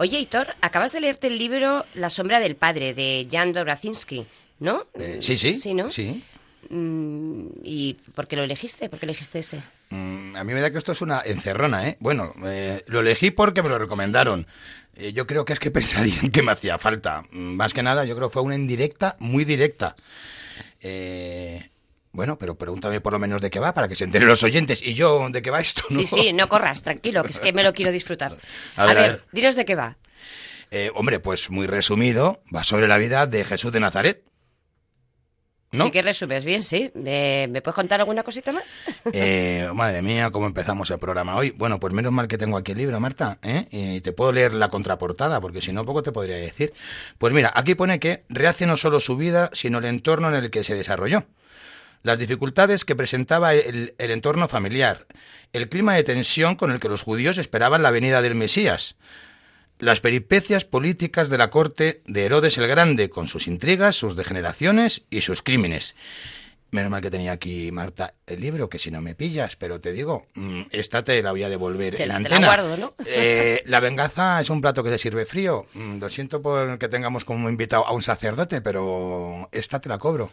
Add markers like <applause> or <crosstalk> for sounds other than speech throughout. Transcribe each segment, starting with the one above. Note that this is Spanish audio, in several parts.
Oye, Hitor, acabas de leerte el libro La sombra del padre de Jan Dobrazinski, ¿no? Eh, sí, sí. Sí, ¿no? Sí. Mm, ¿Y por qué lo elegiste? ¿Por qué elegiste ese? Mm, a mí me da que esto es una encerrona, ¿eh? Bueno, eh, lo elegí porque me lo recomendaron. Eh, yo creo que es que <laughs> pensarían que me hacía falta. Mm, Más que nada, yo creo que fue una indirecta, muy directa. Eh, bueno, pero pregúntame por lo menos de qué va, para que se enteren los oyentes. Y yo, ¿de qué va esto? no? Sí, sí, no corras, tranquilo, que es que me lo quiero disfrutar. <laughs> A ver, a ver. dinos de qué va. Eh, hombre, pues muy resumido, va sobre la vida de Jesús de Nazaret. ¿No? Sí que resumes bien, sí. ¿Me, me puedes contar alguna cosita más? <laughs> Eh, madre mía, cómo empezamos el programa hoy. Bueno, pues menos mal que tengo aquí el libro, Marta, ¿eh? Y te puedo leer la contraportada, porque si no, poco te podría decir. Pues mira, aquí pone que rehace no solo su vida, sino el entorno en el que se desarrolló. Las dificultades que presentaba el, el entorno familiar, el clima de tensión con el que los judíos esperaban la venida del Mesías, las peripecias políticas de la corte de Herodes el Grande, con sus intrigas, sus degeneraciones y sus crímenes. Menos mal que tenía aquí, Marta, el libro, que si no me pillas, pero te digo, mm, esta te la voy a devolver Te en la- te la antena. guardo, ¿no? Eh, <laughs> la venganza es un plato que se sirve frío. Mm, Lo siento por que tengamos como invitado a un sacerdote, pero esta te la cobro.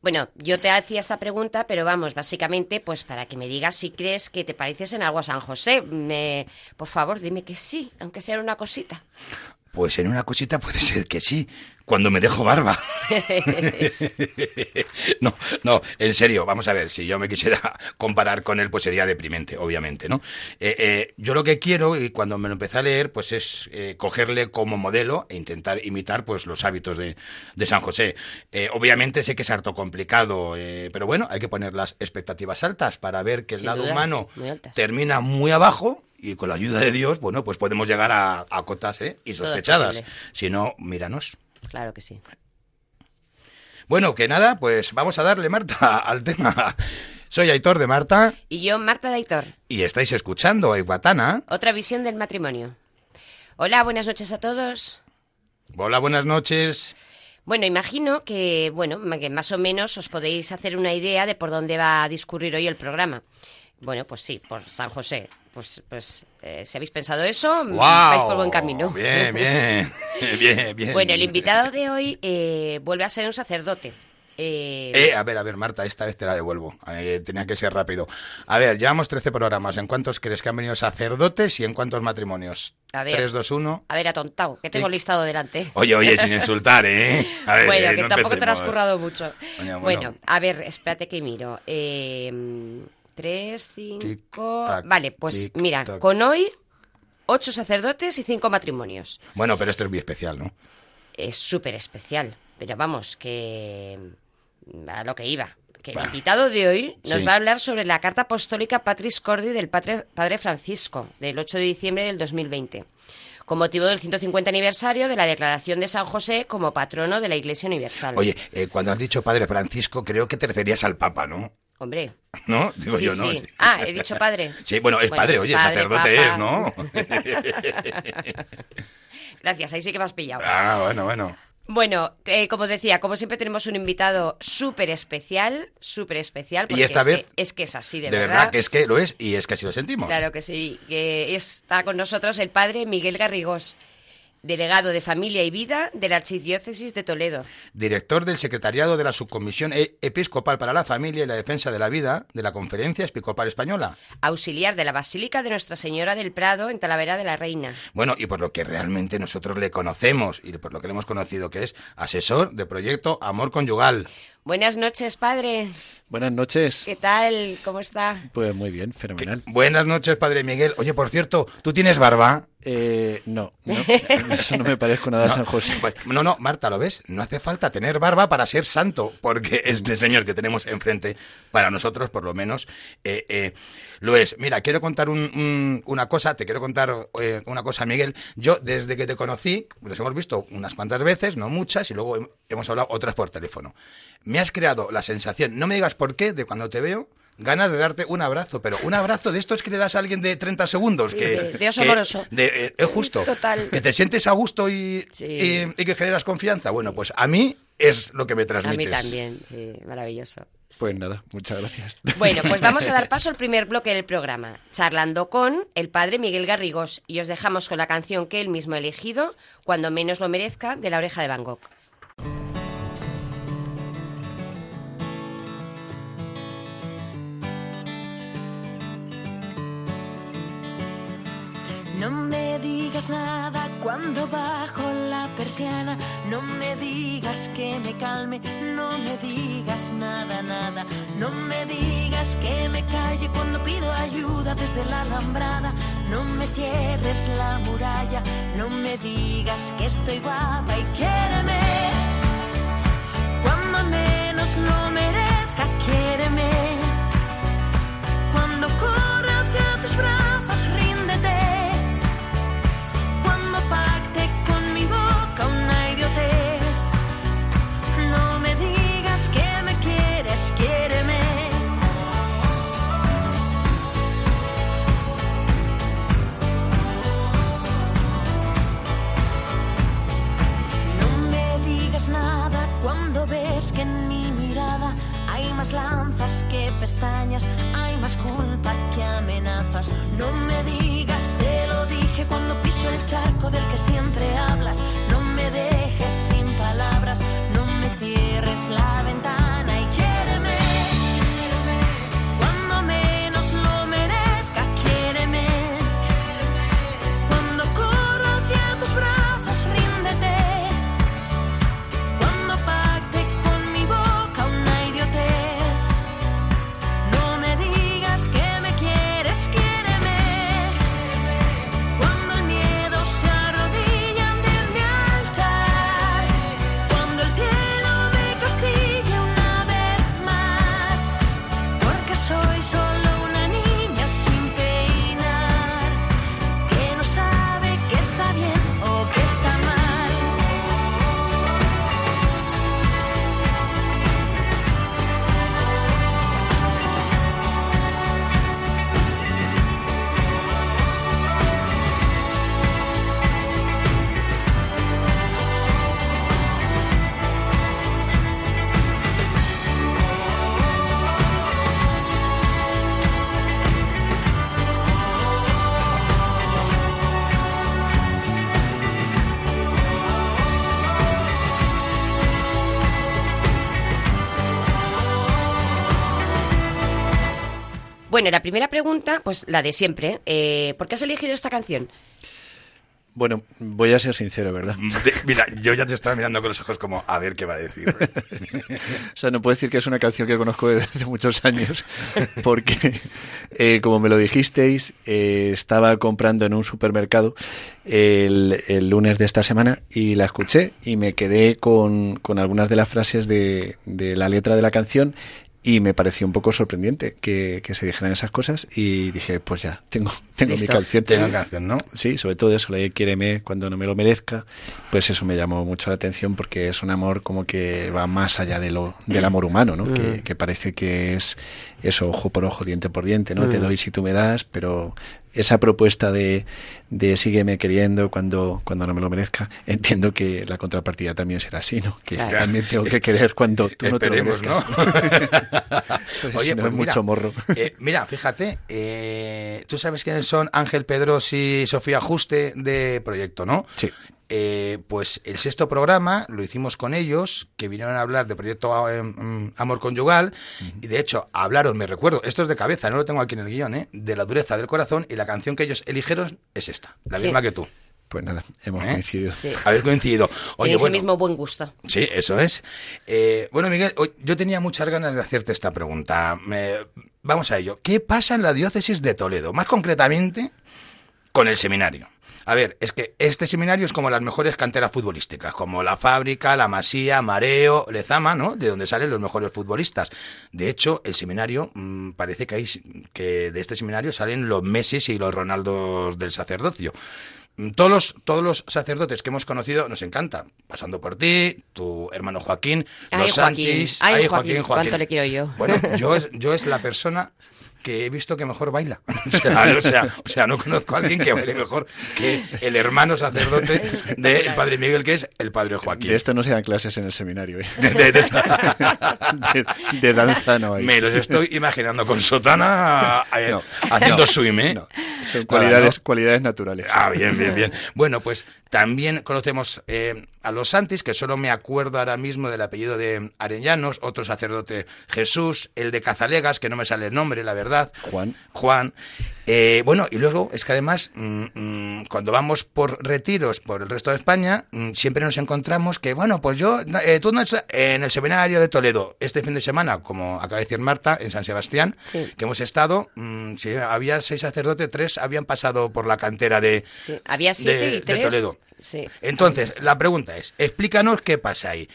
Bueno, yo te hacía esta pregunta, pero vamos, básicamente, pues para que me digas si crees que te pareces en algo a San José. Me, por favor, dime que sí, aunque sea una cosita. Pues en una cosita puede ser que sí, cuando me dejo barba. <laughs> no, no, en serio, vamos a ver, si yo me quisiera comparar con él, pues sería deprimente, obviamente, ¿no? Eh, eh, yo lo que quiero, y cuando me lo empecé a leer, pues es eh, cogerle como modelo e intentar imitar, pues, los hábitos de, de San José. Obviamente sé que es harto complicado, eh, pero bueno, hay que poner las expectativas altas para ver que el Sin lado duda, humano muy termina muy abajo y con la ayuda de Dios, bueno, pues podemos llegar a, a cotas ¿eh? y sospechadas. Si no, míranos. Claro que sí. Bueno, que nada, pues vamos a darle, Marta, <laughs> al tema. Soy Aitor de Marta Y yo, Marta Daitor, y estáis escuchando a Iguatana. otra visión del matrimonio. Hola, buenas noches a todos. Hola, buenas noches. Bueno, imagino que, bueno, que más o menos os podéis hacer una idea de por dónde va a discurrir hoy el programa. Bueno, pues sí, por San José. Pues, pues eh, si habéis pensado eso, mm, vais por buen camino. Bien, <laughs> bien, bien, bien. Bueno, el invitado de hoy eh, vuelve a ser un sacerdote. Eh, Eh, a ver, a ver, Marta, esta vez te la devuelvo. Eh, tenía que ser rápido. A ver, llevamos 13 programas. ¿En cuántos crees que han venido sacerdotes y en cuántos matrimonios? A ver. 3, 2, 1. A ver, atontado, que tengo listado delante. Oye, oye, sin insultar, ¿eh? A ver, bueno, que no tampoco te lo has empecemos. currado mucho. Bueno. bueno. a ver, espérate que miro. Eh, tres, cinco... Vale, pues mira, con hoy ocho sacerdotes y cinco matrimonios. Bueno, pero esto es muy especial, ¿no? Es súper especial, pero vamos, que... a lo que iba. Que el invitado de hoy nos Sí. va a hablar sobre la carta apostólica Patris Cordi del padre, padre Francisco, del 8 de diciembre del 2020, con motivo del 150 aniversario de la declaración de San José como patrono de la Iglesia Universal. Oye, eh, cuando has dicho Padre Francisco, creo que te referías al Papa, ¿no? Hombre, ¿No? Digo sí, yo, ¿no? sí. Ah, he dicho padre. <laughs> Sí, bueno, es Bueno, padre, oye, padre, sacerdote papa. es, ¿no? <laughs> <laughs> Gracias, ahí sí que me has pillado. ah, bueno, bueno. Bueno, eh, como decía, como siempre tenemos un invitado súper especial, súper especial. porque esta es vez- Que, es que es así, de, De verdad que es que lo es y es que así lo sentimos. Claro que sí. Que está con nosotros el padre Miguel Garrigós, delegado de Familia y Vida de la Archidiócesis de Toledo. Director del Secretariado de la Subcomisión E- Episcopal para la Familia y la Defensa de la Vida de la Conferencia Episcopal Española. Auxiliar de la Basílica de Nuestra Señora del Prado en Talavera de la Reina. Bueno, y por lo que realmente nosotros le conocemos y por lo que le hemos conocido, que es asesor de proyecto Amor Conyugal. Buenas noches, padre. Buenas noches. ¿Qué tal? ¿Cómo está? Pues muy bien, fenomenal. Buenas noches, padre Miguel. Oye, por cierto, ¿tú tienes barba? Eh, no, no, <laughs> eso no me parezco nada a San José. Pues, no, no, Marta, ¿lo ves? No hace falta tener barba para ser santo, porque este señor que tenemos enfrente, para nosotros por lo menos, eh, eh, lo es. Mira, quiero contar un- un- una cosa, te quiero contar eh, una cosa, Miguel. Yo, desde que te conocí, nos hemos visto unas cuantas veces, no muchas, y luego hem- hemos hablado otras por teléfono. Me has creado la sensación, no me digas por qué, de cuando te veo, ganas de darte un abrazo, pero un abrazo de estos que le das a alguien de 30 segundos. Sí, que, de- de oso que- moroso. de- eh, es justo. Es total. Que te sientes a gusto y, Sí. y- y que generas confianza. Bueno, pues a mí es lo que me A transmites. mí también, sí, maravilloso. Pues nada, muchas gracias. Bueno, pues vamos a dar <laughs> paso al primer bloque del programa, charlando con el padre Miguel Garrigós, y os dejamos con la canción que él mismo ha elegido, Cuando menos lo merezca, de la oreja de Van Gogh. No me digas nada cuando bajo la persiana. No me digas que me calme. No me digas nada, nada. No me digas que me calle cuando pido ayuda desde la alambrada. No me cierres la muralla. No me digas que estoy guapa y quiéreme. Cuando menos lo merezca, más lanzas que pestañas, hay más culpa que amenazas. No me digas, te lo dije cuando piso el charco del que siempre hablas. No me dejes sin palabras, no me cierres la ventana Bueno, la primera pregunta, pues la de siempre. eh, ¿Por qué has elegido esta canción? Bueno, voy a ser sincero, ¿verdad? De- mira, yo ya te estaba mirando con los ojos como a ver qué va a decir. <laughs> O sea, no puedo decir que es una canción que conozco desde hace muchos años, porque, eh, como me lo dijisteis, eh, estaba comprando en un supermercado el, el lunes de esta semana y la escuché y me quedé con, con algunas de las frases de, de la letra de la canción y me pareció un poco sorprendente que, que se dijeran esas cosas y dije, pues ya, tengo, <laughs> tengo mi canción. Tengo canción, ¿no? Sí, sobre todo eso, la de Quiéreme cuando no me lo merezca, pues eso me llamó mucho la atención porque es un amor como que va más allá de lo, del amor humano, ¿no? Que, que parece que es eso, ojo por ojo, diente por diente, ¿no? Te doy si tú me das, pero esa propuesta de, de sígueme queriendo cuando, cuando no me lo merezca, entiendo que la contrapartida también será así, ¿no? Que Claro. también tengo que querer cuando tú no te lo merezcas. <laughs> ¿no? Si no es mucho morro. eh, mira, fíjate, eh, tú sabes quiénes son Ángel Pedros y Sofía Juste de Proyecto, ¿no? Sí. Eh, pues el sexto programa lo hicimos con ellos, que vinieron a hablar de Proyecto eh, mm, Amor Conyugal, y de hecho hablaron, me recuerdo, esto es de cabeza, no lo tengo aquí en el guion, ¿eh? de la dureza del corazón, y la canción que ellos eligieron es esta, la Sí. misma que tú. Pues nada, hemos ¿Eh? coincidido. Sí. Habéis coincidido. Oye, bueno, el mismo buen gusto. Sí, eso es. Eh, bueno, Miguel, yo tenía muchas ganas de hacerte esta pregunta. Me- vamos a ello. ¿Qué pasa en la diócesis de Toledo? Más concretamente, con el seminario. A ver, es que este seminario es como las mejores canteras futbolísticas, como la Fábrica, la Masía, Mareo, Lezama, ¿no? De donde salen los mejores futbolistas. De hecho, el seminario, mm, parece que, hay, que de este seminario salen los Messi y los Ronaldos del sacerdocio. Mm, Todos los, todos los sacerdotes que hemos conocido nos encantan, pasando por ti, tu hermano Joaquín, Ay, los Joaquín. Santis. Ay, ay, Joaquín, cuánto le quiero yo. Bueno, yo es, <laughs> yo es la persona que he visto que mejor baila. <laughs> O sea, o sea, o sea, no conozco a alguien que baile mejor que el hermano sacerdote del padre Miguel, que es el padre Joaquín. De esto no se dan clases en el seminario. ¿eh? De- de- de- De, de danza no hay. me los estoy imaginando con sotana eh, No, haciendo no, swim, ¿eh? no. Son Nada, cualidades, ¿no? cualidades naturales. Ah, bien, bien, bien. Bueno, pues también conocemos eh, a los Santis, que solo me acuerdo ahora mismo del apellido de Arellanos, otro sacerdote Jesús, el de Cazalegas, que no me sale el nombre, la verdad. Juan. Juan. Eh, bueno, y luego es que además, mm, mm, cuando vamos por retiros por el resto de España, mm, siempre nos encontramos que, bueno, pues yo, eh, tú no estás en el seminario de Toledo este fin de semana, como acaba de decir Marta, en San Sebastián, Sí. que hemos estado, había seis sacerdotes, tres habían pasado por la cantera de, Sí. Había siete de- y de tres. Toledo. Sí. Entonces, la pregunta es, explícanos qué pasa ahí.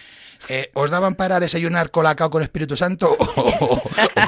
Eh, ¿Os daban para desayunar colacao con Espíritu Santo o, o- o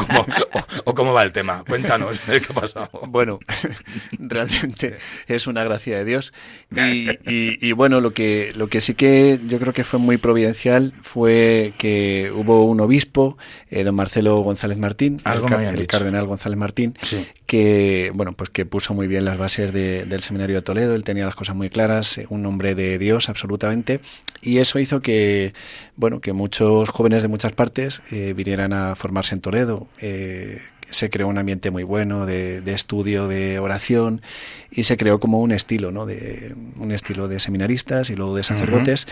cómo, o- o cómo va el tema? Cuéntanos, ¿qué ha pasado? Bueno, <laughs> realmente es una gracia de Dios. Y, y- y bueno, lo que, lo que sí que yo creo que fue muy providencial fue que hubo un obispo, eh, don Marcelo González Martín, Algo el, cardenal González Martín, Sí. que bueno, pues que puso muy bien las bases de- del seminario de Toledo. Él tenía las cosas muy claras, eh, un hombre de Dios absolutamente, y eso hizo que bueno, que muchos jóvenes de muchas partes eh, vinieran a formarse en Toledo. Eh, se creó un ambiente muy bueno de, de estudio, de oración y se creó como un estilo, ¿no? De un estilo de seminaristas y luego de sacerdotes.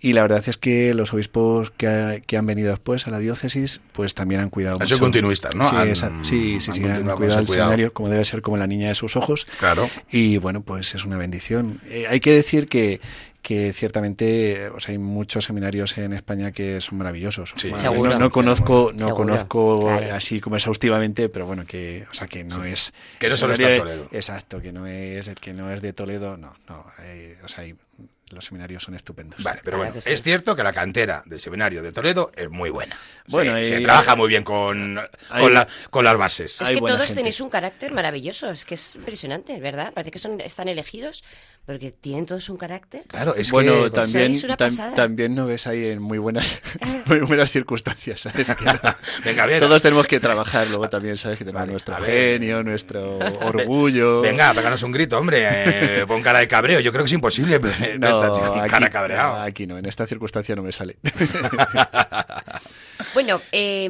Y la verdad es que los obispos que, ha- que han venido después a la diócesis, pues también han cuidado Han sido mucho. continuistas, ¿no? Sí, Han- esa- sí, sí, han sí, han continuado con cuidado el cuidado. seminario como debe ser como la niña de sus ojos. Claro. Y bueno, pues es una bendición. Eh, hay que decir que, que ciertamente eh, o sea, hay muchos seminarios en España que son maravillosos. Sí. Bueno, Seguro. No, no conozco, no Seguro, conozco claro. así como exhaustivamente, pero bueno, que, o sea, que no es. Que no solo está Toledo. Exacto, que no es el que no es de Toledo, no, no. hay- o sea, hay- los seminarios son estupendos. Vale, pero bueno, es cierto que la cantera del seminario de Toledo es muy buena. Bueno, Sí, y- se trabaja muy bien con, hay- con, la- con las bases. Es que todos gente. tenéis un carácter maravilloso, es que es impresionante, ¿verdad? Parece que son, están elegidos porque tienen todos un carácter. Claro, es bueno, que... También, sois una tam- pasada. también no ves ahí en muy buenas, <laughs> <laughs> muy buenas circunstancias, <laughs> Venga, a ver. Todos tenemos que trabajar, luego también, ¿sabes? Que tenemos Vale, nuestro genio, nuestro orgullo. Venga, péganos un grito, hombre. eh, pon cara de cabreo. Yo creo que es imposible. No, <laughs> aquí, cara cabreado. no, aquí no, en esta circunstancia no me sale. <laughs> Bueno, eh,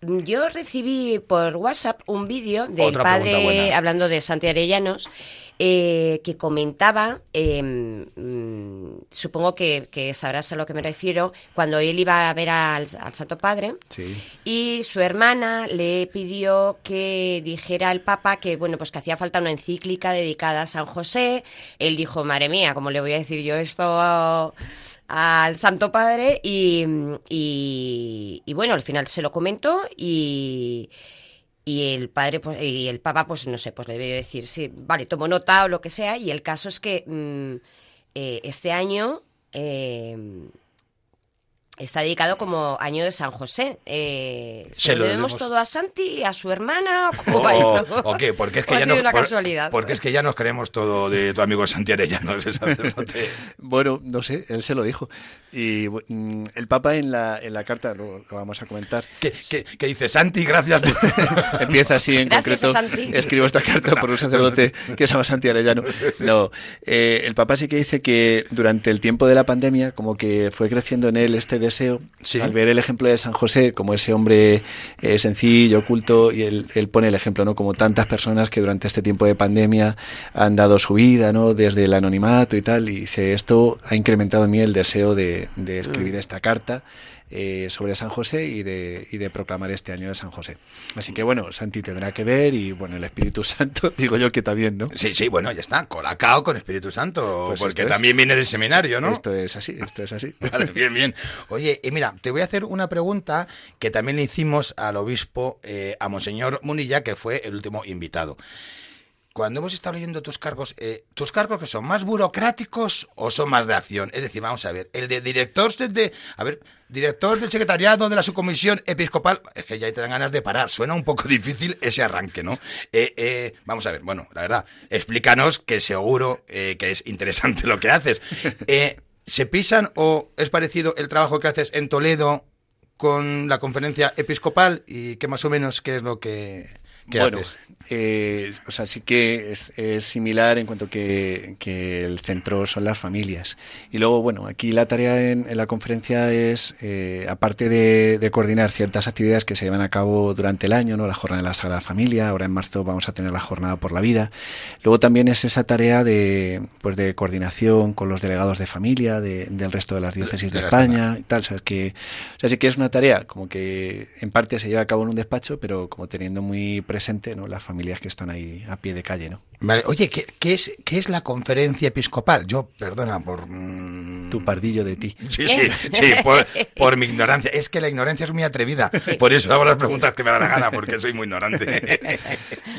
yo recibí por WhatsApp un vídeo del Otra padre, hablando de Santi Arellanos, eh, que comentaba, eh, mm, supongo que, que sabrás a lo que me refiero, cuando él iba a ver al, al Santo Padre. Sí. Y su hermana le pidió que dijera al Papa que, bueno, pues que hacía falta una encíclica dedicada a San José. Él dijo, madre mía, ¿cómo le voy a decir yo esto a- al Santo Padre? Y, y- y bueno, al final se lo comentó y, y el padre, pues, y el Papa, pues no sé, pues le debió decir, sí, vale, tomo nota o lo que sea. Y el caso es que mm, eh, este año... eh, Está dedicado como año de San José. Eh, Se ¿Se lo debemos debemos- todo a Santi, a su hermana? ¿o ¿Cómo O, va esto? o Oh, qué, porque es <laughs> ¿O que ha ya sido no, una por- casualidad. Porque es que ya nos creemos todo de tu amigo Santi Arellanos, ese sacerdote. <laughs> Bueno, no sé, él se lo dijo. Y mm, el Papa en la, en la carta, lo, lo vamos a comentar, que, que- que dice Santi, gracias. por-". <laughs> empieza así en Gracias concreto. Santi. Escribo esta carta por un sacerdote que se llama Santi Arellano. No, eh, el Papa sí que dice que durante el tiempo de la pandemia, como que fue creciendo en él este deseo, Sí. al ver el ejemplo de San José como ese hombre eh, sencillo, oculto, y él, él pone el ejemplo, ¿no? Como tantas personas que durante este tiempo de pandemia han dado su vida, ¿no? Desde el anonimato y tal, y dice, esto ha incrementado en mí el deseo de, de escribir esta carta eh, sobre San José y de, y de proclamar este año de San José. Así que bueno, Santi tendrá que ver y bueno, el Espíritu <laughs> Santo, digo yo que también, ¿no? Sí, sí, bueno, ya está, colacao con Espíritu Santo, Pues porque es. también viene del seminario, ¿no? Esto es así, esto es así. <laughs> Vale, bien, bien. Oye, y mira, te voy a hacer una pregunta que también le hicimos al obispo, eh, a Monseñor Munilla, que fue el último invitado. Cuando hemos estado leyendo tus cargos, eh, ¿tus cargos que son más burocráticos o son más de acción? Es decir, vamos a ver, el de director de, de- a ver, director del secretariado de la subcomisión episcopal, es que ya te dan ganas de parar, suena un poco difícil ese arranque, ¿no? Eh, eh, vamos a ver, bueno, la verdad, explícanos que seguro que es interesante lo que haces. <laughs> ¿Se pisan o es parecido el trabajo que haces en Toledo con la conferencia episcopal y qué más o menos qué es lo que, bueno, haces? eh, o sea, sí que es, es similar en cuanto que, que el centro son las familias. Y luego, bueno, aquí la tarea en, en la conferencia es, eh, aparte de, de coordinar ciertas actividades que se llevan a cabo durante el año, ¿no? La jornada de la Sagrada Familia, ahora en marzo vamos a tener la jornada por la vida. Luego también es esa tarea de, pues de coordinación con los delegados de familia de- del resto de las diócesis de España y tal. O sea, que, o sea, sí que es una tarea como que en parte se lleva a cabo en un despacho, pero como teniendo muy presente ¿no? las familias que están ahí a pie de calle, ¿no? Vale, oye, ¿qué, qué es, ¿qué es la conferencia episcopal? Yo, perdona por... mm, Tu pardillo de ti. Sí, sí, sí, por, por mi ignorancia. Es que la ignorancia es muy atrevida. Por eso hago las preguntas que me da la gana, porque soy muy ignorante. <laughs>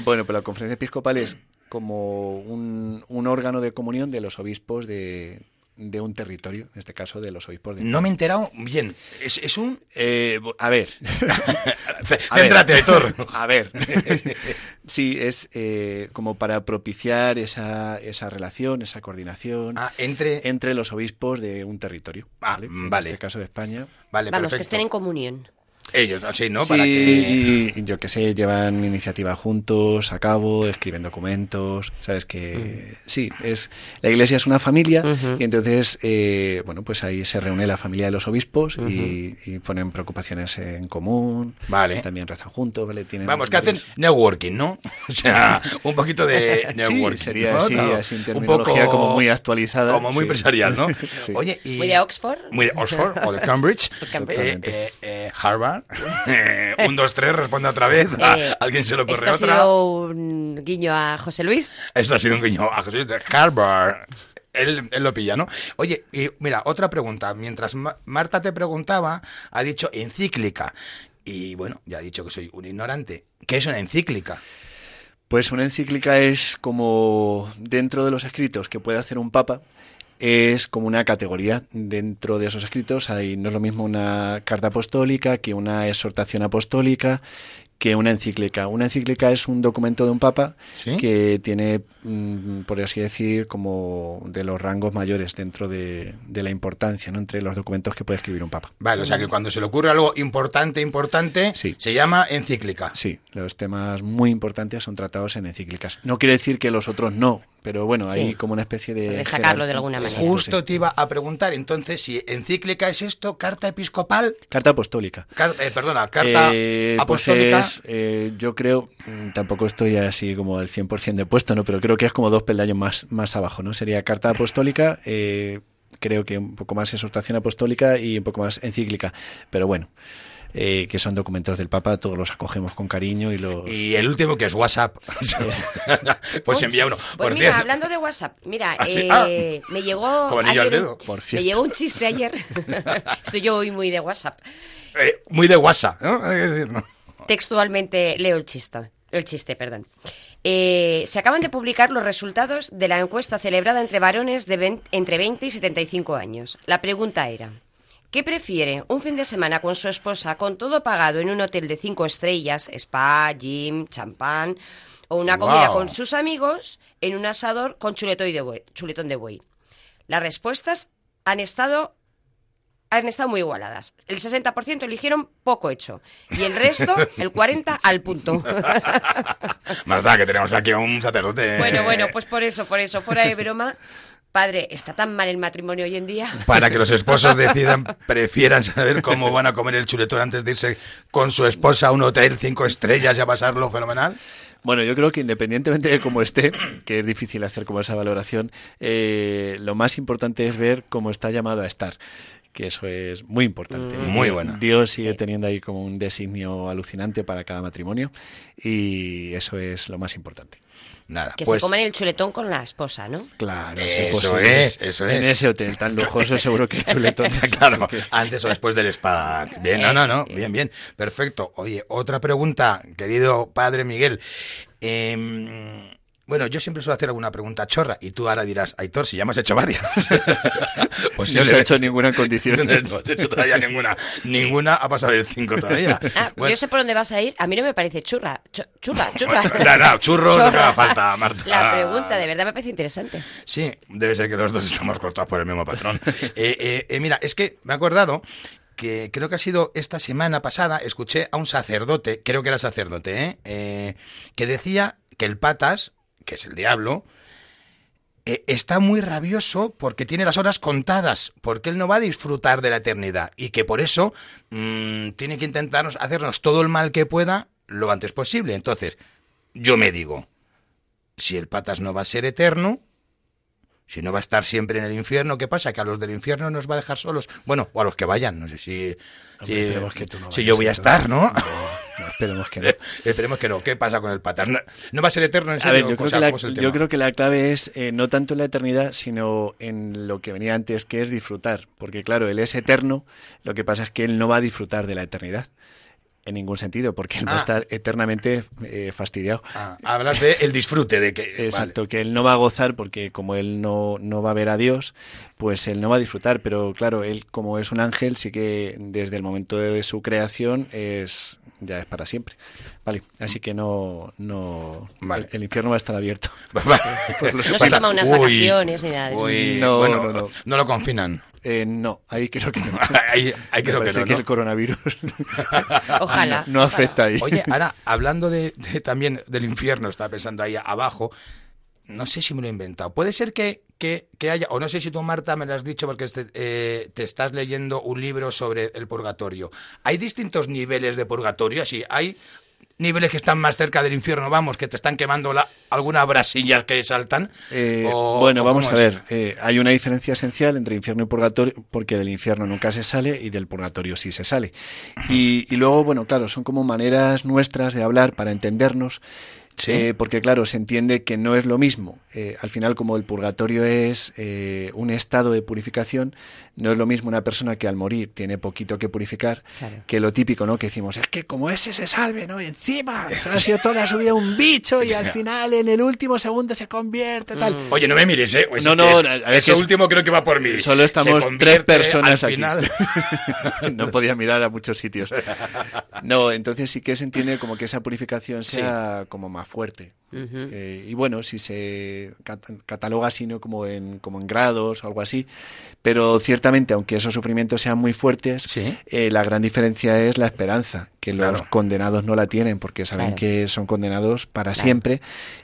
Bueno, pues la conferencia episcopal es como un, un órgano de comunión de los obispos de, de un territorio, en este caso de los obispos de... No me he enterado bien. Es, es un... Eh, <laughs> <laughs> a ver. Céntrate, Aitor. A ver. <laughs> sí, es eh, como para propiciar esa, esa relación, esa coordinación Ah, entre... entre los obispos de un territorio. Ah, ¿vale? En vale. este caso de España. Vale, Vamos, que estén en comunión. Ellos, sí, ¿no? Sí, Para que... y yo que sé, llevan iniciativas juntos a cabo, escriben documentos, sabes que sí, es la iglesia es una familia y entonces eh, bueno pues ahí se reúne la familia de los obispos y, y ponen preocupaciones en común, Vale. también rezan juntos, vale, tienen Vamos, que hacen networking, ¿no? <laughs> O sea, un poquito de <laughs> networking. Sí, sería ¿no? así, así en Un poco- como muy actualizada. Como muy sí. empresarial, ¿no? <laughs> Sí. Oye, y... Muy de Oxford. Muy de Oxford o de Cambridge. Cambridge. Eh, eh, eh, Harvard. <laughs> Un, dos, tres, responde otra vez. Eh, <laughs> ¿Alguien se lo Esto ocurre ha otra? sido un guiño a José Luis. Esto ha sido un guiño a Jesús de Harvard. Él, él lo pilla, ¿no? Oye, y mira, otra pregunta. Mientras Ma- Marta te preguntaba, ha dicho encíclica. Y bueno, ya ha dicho que soy un ignorante. ¿Qué es una encíclica? Pues una encíclica es como dentro de los escritos que puede hacer un papa, es como una categoría dentro de esos escritos. Hay, no es lo mismo una carta apostólica que una exhortación apostólica que una encíclica. Una encíclica es un documento de un papa ¿Sí? que tiene, por así decir, como de los rangos mayores dentro de, de la importancia, ¿no? Entre los documentos que puede escribir un papa. Vale, o sea que cuando se le ocurre algo importante, importante, Sí. se llama encíclica. Sí, los temas muy importantes son tratados en encíclicas. No quiere decir que los otros no, pero bueno, Sí. hay como una especie de... Jerar- de alguna manera. Justo sí. te iba a preguntar, entonces, si encíclica es esto, carta episcopal, Carta apostólica. car- eh, perdona, carta Eh, pues apostólica. es, eh, yo creo, mm, tampoco estoy así como al 100% de puesto, ¿no? pero creo que es como dos peldaños más, más abajo. ¿no? Sería carta apostólica, eh, creo que un poco más exhortación apostólica y un poco más encíclica. Pero bueno, eh, que son documentos del Papa, todos los acogemos con cariño y los... Y el último que es WhatsApp. <laughs> pues envía uno. Pues Por mira, cierto, hablando de WhatsApp, mira, ¿Ah, sí? eh, me llegó Como anillo al ayer un- dedo. Por me llegó un chiste ayer. <laughs> Estoy yo hoy muy de WhatsApp. eh, muy de WhatsApp, ¿no? Hay que decir, ¿no? Textualmente leo el chiste, el chiste, perdón. Eh, se acaban de publicar los resultados de la encuesta celebrada entre varones de entre 20 y 75 años. La pregunta era, ¿qué prefiere un fin de semana con su esposa con todo pagado en un hotel de 5 estrellas, spa, gym, champán, o una comida con sus amigos en un asador con chuletón de buey? chuletón de buey? Las respuestas han estado han estado muy igualadas. El 60% eligieron poco hecho y el resto, el 40% al punto. <laughs> Más da que tenemos aquí a un sacerdote. bueno, bueno, pues por eso, por eso, fuera de broma. Padre, ¿está tan mal el matrimonio hoy en día? Para que los esposos <laughs> decidan, prefieran saber cómo van a comer el chuletón antes de irse con su esposa a un hotel cinco estrellas y a pasarlo fenomenal. Bueno, yo creo que independientemente de cómo esté, que es difícil hacer como esa valoración, eh, lo más importante es ver cómo está llamado a estar. Que eso es muy importante. Mm. Muy Eh, buena. Dios sigue Sí. teniendo ahí como un designio alucinante para cada matrimonio y eso es lo más importante. Nada, Que pues se comen el chuletón con la esposa, ¿no? Claro, Eso es, eso En es. ese hotel tan lujoso <laughs> seguro que el chuletón. <laughs> Claro, antes o después del spa. Bien, no, no, no, bien, bien. Perfecto. Oye, otra pregunta, querido padre Miguel. Em, bueno, yo siempre suelo hacer alguna pregunta chorra y tú ahora dirás, Aitor, si ya hemos hecho varias. <laughs> pues <laughs> <laughs> no se ha hecho ninguna condición. No has hecho todavía ninguna. Ninguna ha pasado el 5 todavía. Ah, Bueno, yo sé por dónde vas a ir. A mí no me parece churra. Chu- churra, churra. no, no, churros no me haga falta, Marta. La pregunta, de verdad, me parece interesante. Sí, debe ser que los dos estamos cortados por el mismo patrón. Eh, eh, eh, mira, es que me he acordado que creo que ha sido esta semana pasada, escuché a un sacerdote, creo que era sacerdote, ¿eh? Eh, que decía que el patas, que es el diablo, eh, está muy rabioso porque tiene las horas contadas, porque él no va a disfrutar de la eternidad y que por eso mm, tiene que intentarnos hacernos todo el mal que pueda lo antes posible. Entonces, yo me digo, si el patas no va a ser eterno, si no va a estar siempre en el infierno, ¿qué pasa? Que a los del infierno nos va a dejar solos. Bueno, o a los que vayan, no sé si, Hombre, si, esperemos que tú no si yo voy a estar, ¿no? No, esperemos que no. <laughs> Esperemos que no. ¿Qué pasa con el patas? ¿No, no va a ser eterno en A serio? ver, yo creo, que la, ¿cómo es el yo creo que la clave es eh, no tanto en la eternidad, sino en lo que venía antes, que es disfrutar. Porque claro, Él es eterno, lo que pasa es que Él no va a disfrutar de la eternidad. En ningún sentido, porque Él va Ah. a estar eternamente eh, fastidiado. Ah, hablas de el disfrute, de que... Exacto, que él no va a gozar porque como él no, no va a ver a Dios, pues él no va a disfrutar. Pero claro, él como es un ángel, sí que desde el momento de su creación es ya es para siempre. Vale, así que no, no Vale. el, el infierno va a estar abierto. <laughs> Vale. No se toma unas Uy, vacaciones ni nada de uy, No, bueno, no, no. no lo confinan. Eh, no, ahí creo que no. <laughs> ahí, creo que no, que ¿no? el coronavirus <laughs> Ojalá. no afecta ahí. Oye, <laughs> ahora, hablando de, de también del infierno, estaba pensando ahí abajo, no sé si me lo he inventado. Puede ser que, que, que haya, o no sé si tú, Marta, me lo has dicho porque este, eh, te estás leyendo un libro sobre el purgatorio. ¿Hay distintos niveles de purgatorio? Así, hay niveles que están más cerca del infierno, vamos, que te están quemando la, alguna brasilla que saltan. Eh, O- bueno, o vamos a ver. eh, hay una diferencia esencial entre infierno y purgatorio, porque del infierno nunca se sale y del purgatorio sí se sale. Y, y luego, bueno, claro, son como maneras nuestras de hablar para entendernos. Sí. eh, porque claro, se entiende que no es lo mismo. Al final, como el purgatorio es un estado de purificación, no es lo mismo una persona que al morir tiene poquito que purificar Claro. que lo típico, ¿no? Que decimos, es que como ese se salve, ¿no? Y encima ha sido toda su vida un bicho y al <laughs> final en el último segundo se convierte, tal. Mm. Oye, no me mires, ¿eh? No, no, Es- a ese último creo que va por mí. Solo estamos tres personas al aquí. final. <laughs> no podía mirar a muchos sitios. No, entonces sí que se entiende como que esa purificación sea como más fuerte. Ujú. Eh, y bueno, si se cat- cataloga así, ¿no? Como en, como en grados o algo así. Pero aunque esos sufrimientos sean muy fuertes, Sí. eh, la gran diferencia es la esperanza, que los Claro. condenados no la tienen porque saben Claro. que son condenados para Claro. siempre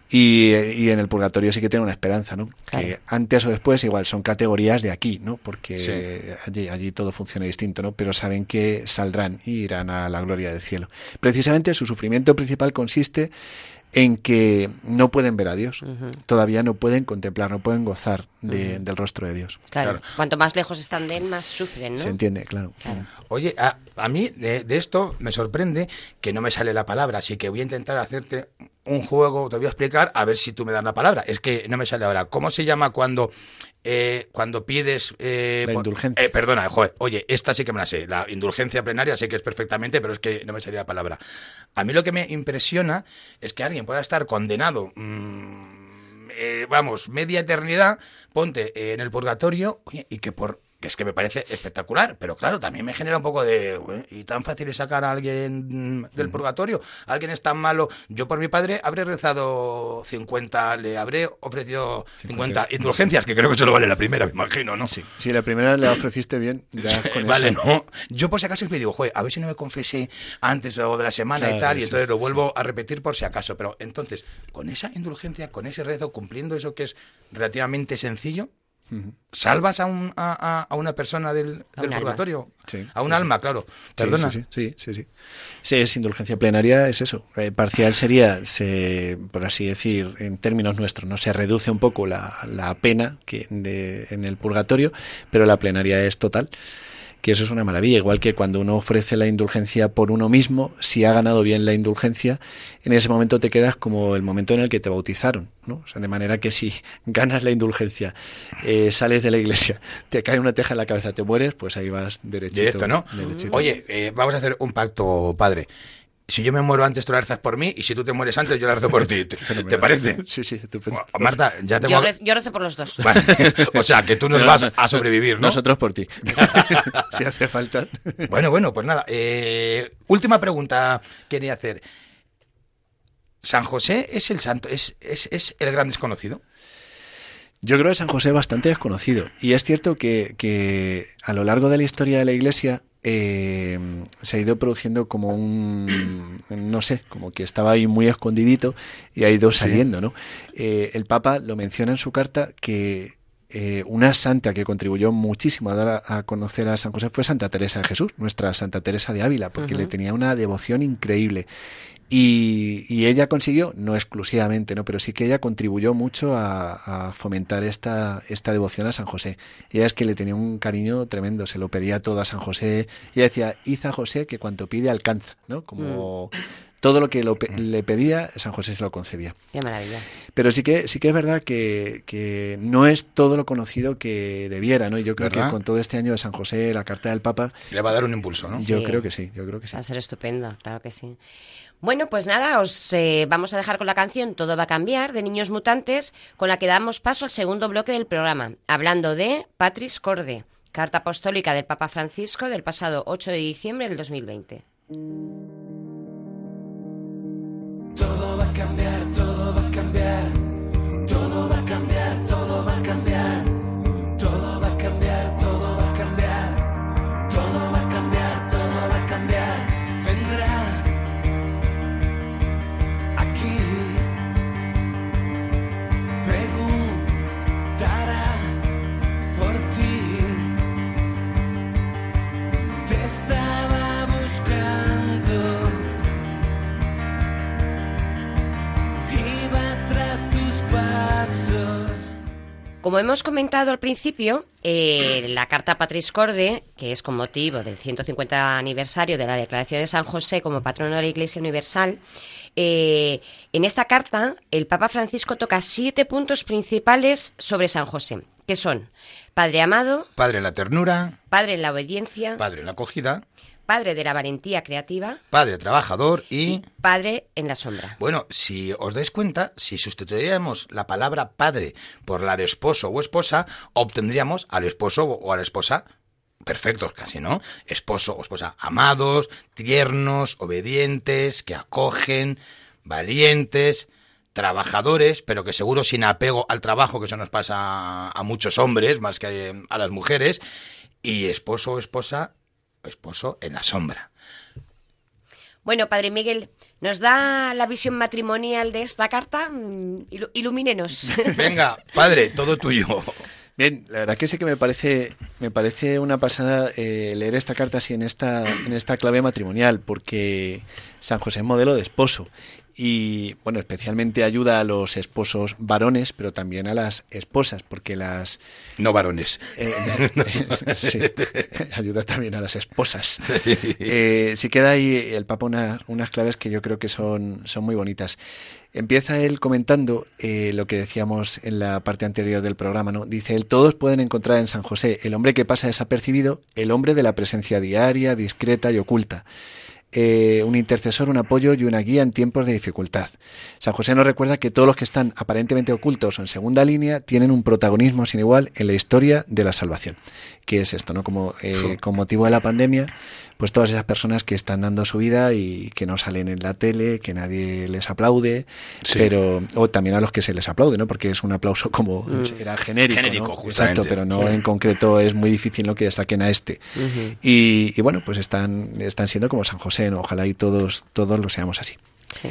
y, eh, y en el purgatorio sí que tienen una esperanza, ¿no? Que antes o después igual son categorías de aquí, ¿no? Porque Sí. allí, allí todo funciona distinto, ¿no? Pero saben que saldrán y irán a la gloria del cielo. Precisamente su sufrimiento principal consiste en que no pueden ver a Dios, todavía no pueden contemplar, no pueden gozar de- del rostro de Dios. Claro. Claro. Cuanto más lejos están de él, más sufren, ¿no? Se entiende, claro. Claro. Oye, a, a mí de, de esto me sorprende que no me sale la palabra, así que voy a intentar hacerte un juego, te voy a explicar a ver si tú me das la palabra. Es que no me sale ahora. ¿Cómo se llama cuando eh, cuando pides eh, La indulgencia. eh, perdona, joder, oye, esta sí que me la sé. La indulgencia plenaria sé que es perfectamente, pero es que no me salía la palabra. A mí lo que me impresiona es que alguien pueda estar condenado. mm, vamos, media eternidad, ponte en el purgatorio, oye, y que por que es que me parece espectacular, pero claro, también me genera un poco de... "Ué, ¿Y tan fácil es sacar a alguien del purgatorio? ¿Alguien es tan malo? Yo por mi padre habré rezado 50, le habré ofrecido 50 indulgencias, que creo que solo vale la primera, me imagino, ¿no? Sí, si la primera le ofreciste bien, ya con vale, no. Yo por si acaso me digo, joder, a ver si no me confesé antes o de la semana y tal, y sí, entonces lo sí. vuelvo a repetir por si acaso. Pero entonces, con esa indulgencia, con ese rezo, cumpliendo eso que es relativamente sencillo. ¿Salvas a, un, a, a- una persona del, A del un alma. purgatorio? Sí, a un sí, alma, claro. Perdona. Sí, sí, sí, sí, sí. Sí, es indulgencia plenaria, es eso. Eh, parcial sería, se, por así decir, en términos nuestros, no se reduce un poco la, la pena que de- en el purgatorio, pero la plenaria es total. Que eso es una maravilla. Igual que cuando uno ofrece la indulgencia por uno mismo, si ha ganado bien la indulgencia, en ese momento te quedas como el momento en el que te bautizaron, ¿no? O sea, de manera que si <laughs> ganas la indulgencia, eh, sales de la iglesia, te cae una teja en la cabeza, te mueres, pues ahí vas derechito. Directo, ¿no? derechito. Oye, eh, vamos a hacer un pacto, padre. Si yo me muero antes, tú la rezas por mí, y si tú te mueres antes, yo la rezo por ti. ¿Te, te parece? Sí, sí, estupendo. Marta, ya tengo... Yo, rez- yo rezo por los dos. Vale. <laughs> O sea, que tú nos vas a sobrevivir, ¿no? Nosotros por ti. <laughs> si hace falta. Bueno, bueno, pues nada. eh, última pregunta quería hacer. ¿San José es el santo, es, es, es el gran desconocido? Yo creo que San José es bastante desconocido. Y es cierto que, que a lo largo de la historia de la Iglesia eh, se ha ido produciendo como un, no sé, como que estaba ahí muy escondidito y ha ido saliendo, ¿no? Eh, el Papa lo menciona en su carta que eh, una santa que contribuyó muchísimo a dar a, a conocer a San José fue Santa Teresa de Jesús, nuestra Santa Teresa de Ávila, porque le tenía una devoción increíble. Y, y ella consiguió, no exclusivamente, ¿no? pero sí que ella contribuyó mucho a, a fomentar esta, esta devoción a San José. Ella es que le tenía un cariño tremendo, se lo pedía todo a San José. Ella decía, hizo a José que cuanto pide alcanza, ¿no? Como todo lo que lo pe- le pedía, San José se lo concedía. Qué maravilla. Pero sí que sí que es verdad que, que no es todo lo conocido que debiera, ¿no? Y yo creo ¿Verdad? que con todo este año de San José, la carta del Papa, Le va a dar un impulso, ¿no? yo Sí. creo que sí, yo creo que sí. Va a ser estupendo, claro que sí. Bueno, pues nada, os eh, vamos a dejar con la canción Todo va a cambiar de Niños Mutantes, con la que damos paso al segundo bloque del programa, hablando de Patris Corde, carta apostólica del Papa Francisco del pasado 8 de diciembre del 2020. Todo va a cambiar, todo va a cambiar. Todo va Como hemos comentado al principio, eh, la carta Patris Corde, que es con motivo del 150 aniversario de la Declaración de San José como patrono de la Iglesia Universal, eh, en esta carta el Papa Francisco toca siete puntos principales sobre San José, que son Padre amado, Padre en la ternura, Padre en la obediencia, padre en la acogida, Padre de la valentía creativa padre trabajador y... y Padre en la sombra. Bueno, si os dais cuenta, si sustituyéramos la palabra padre por la de esposo o esposa, obtendríamos al esposo o a la esposa perfectos casi, ¿no? Esposo o esposa amados, tiernos, obedientes, que acogen, valientes, trabajadores, pero que seguro sin apego al trabajo, que eso nos pasa a muchos hombres más que a las mujeres, y esposo o esposa, esposo en la sombra. Bueno, Padre Miguel, ¿nos da la visión matrimonial de esta carta? Mm, ilu- ilumínenos. <laughs> Venga, padre, todo tuyo. Bien, la verdad que sí que me parece, me parece una pasada eh, leer esta carta así en esta, en esta clave matrimonial, porque San José es modelo de esposo. Y bueno, especialmente ayuda a los esposos varones, pero también a las esposas, porque las No varones. eh, <laughs> <laughs> sí, ayuda también a las esposas. <laughs> Eh, sí queda ahí el Papa unas, unas claves que yo creo que son, son muy bonitas. Empieza él comentando eh, lo que decíamos en la parte anterior del programa, ¿no? Dice él, todos pueden encontrar en San José el hombre que pasa desapercibido, el hombre de la presencia diaria, discreta y oculta. Eh, un intercesor, un apoyo y una guía en tiempos de dificultad. San José nos recuerda que todos los que están aparentemente ocultos o en segunda línea tienen un protagonismo sin igual en la historia de la salvación. ¿Qué es esto? no Como eh, con motivo de la pandemia, pues todas esas personas que están dando su vida y que no salen en la tele, que nadie les aplaude, Sí. pero o también a los que se les aplaude, ¿no? Porque es un aplauso como era genérico, Genérico, ¿no? justamente. Exacto, pero no en concreto es muy difícil lo que destaquen a este. y, y bueno, pues están están siendo como San José, ¿no? Ojalá y todos todos lo seamos así. Sí.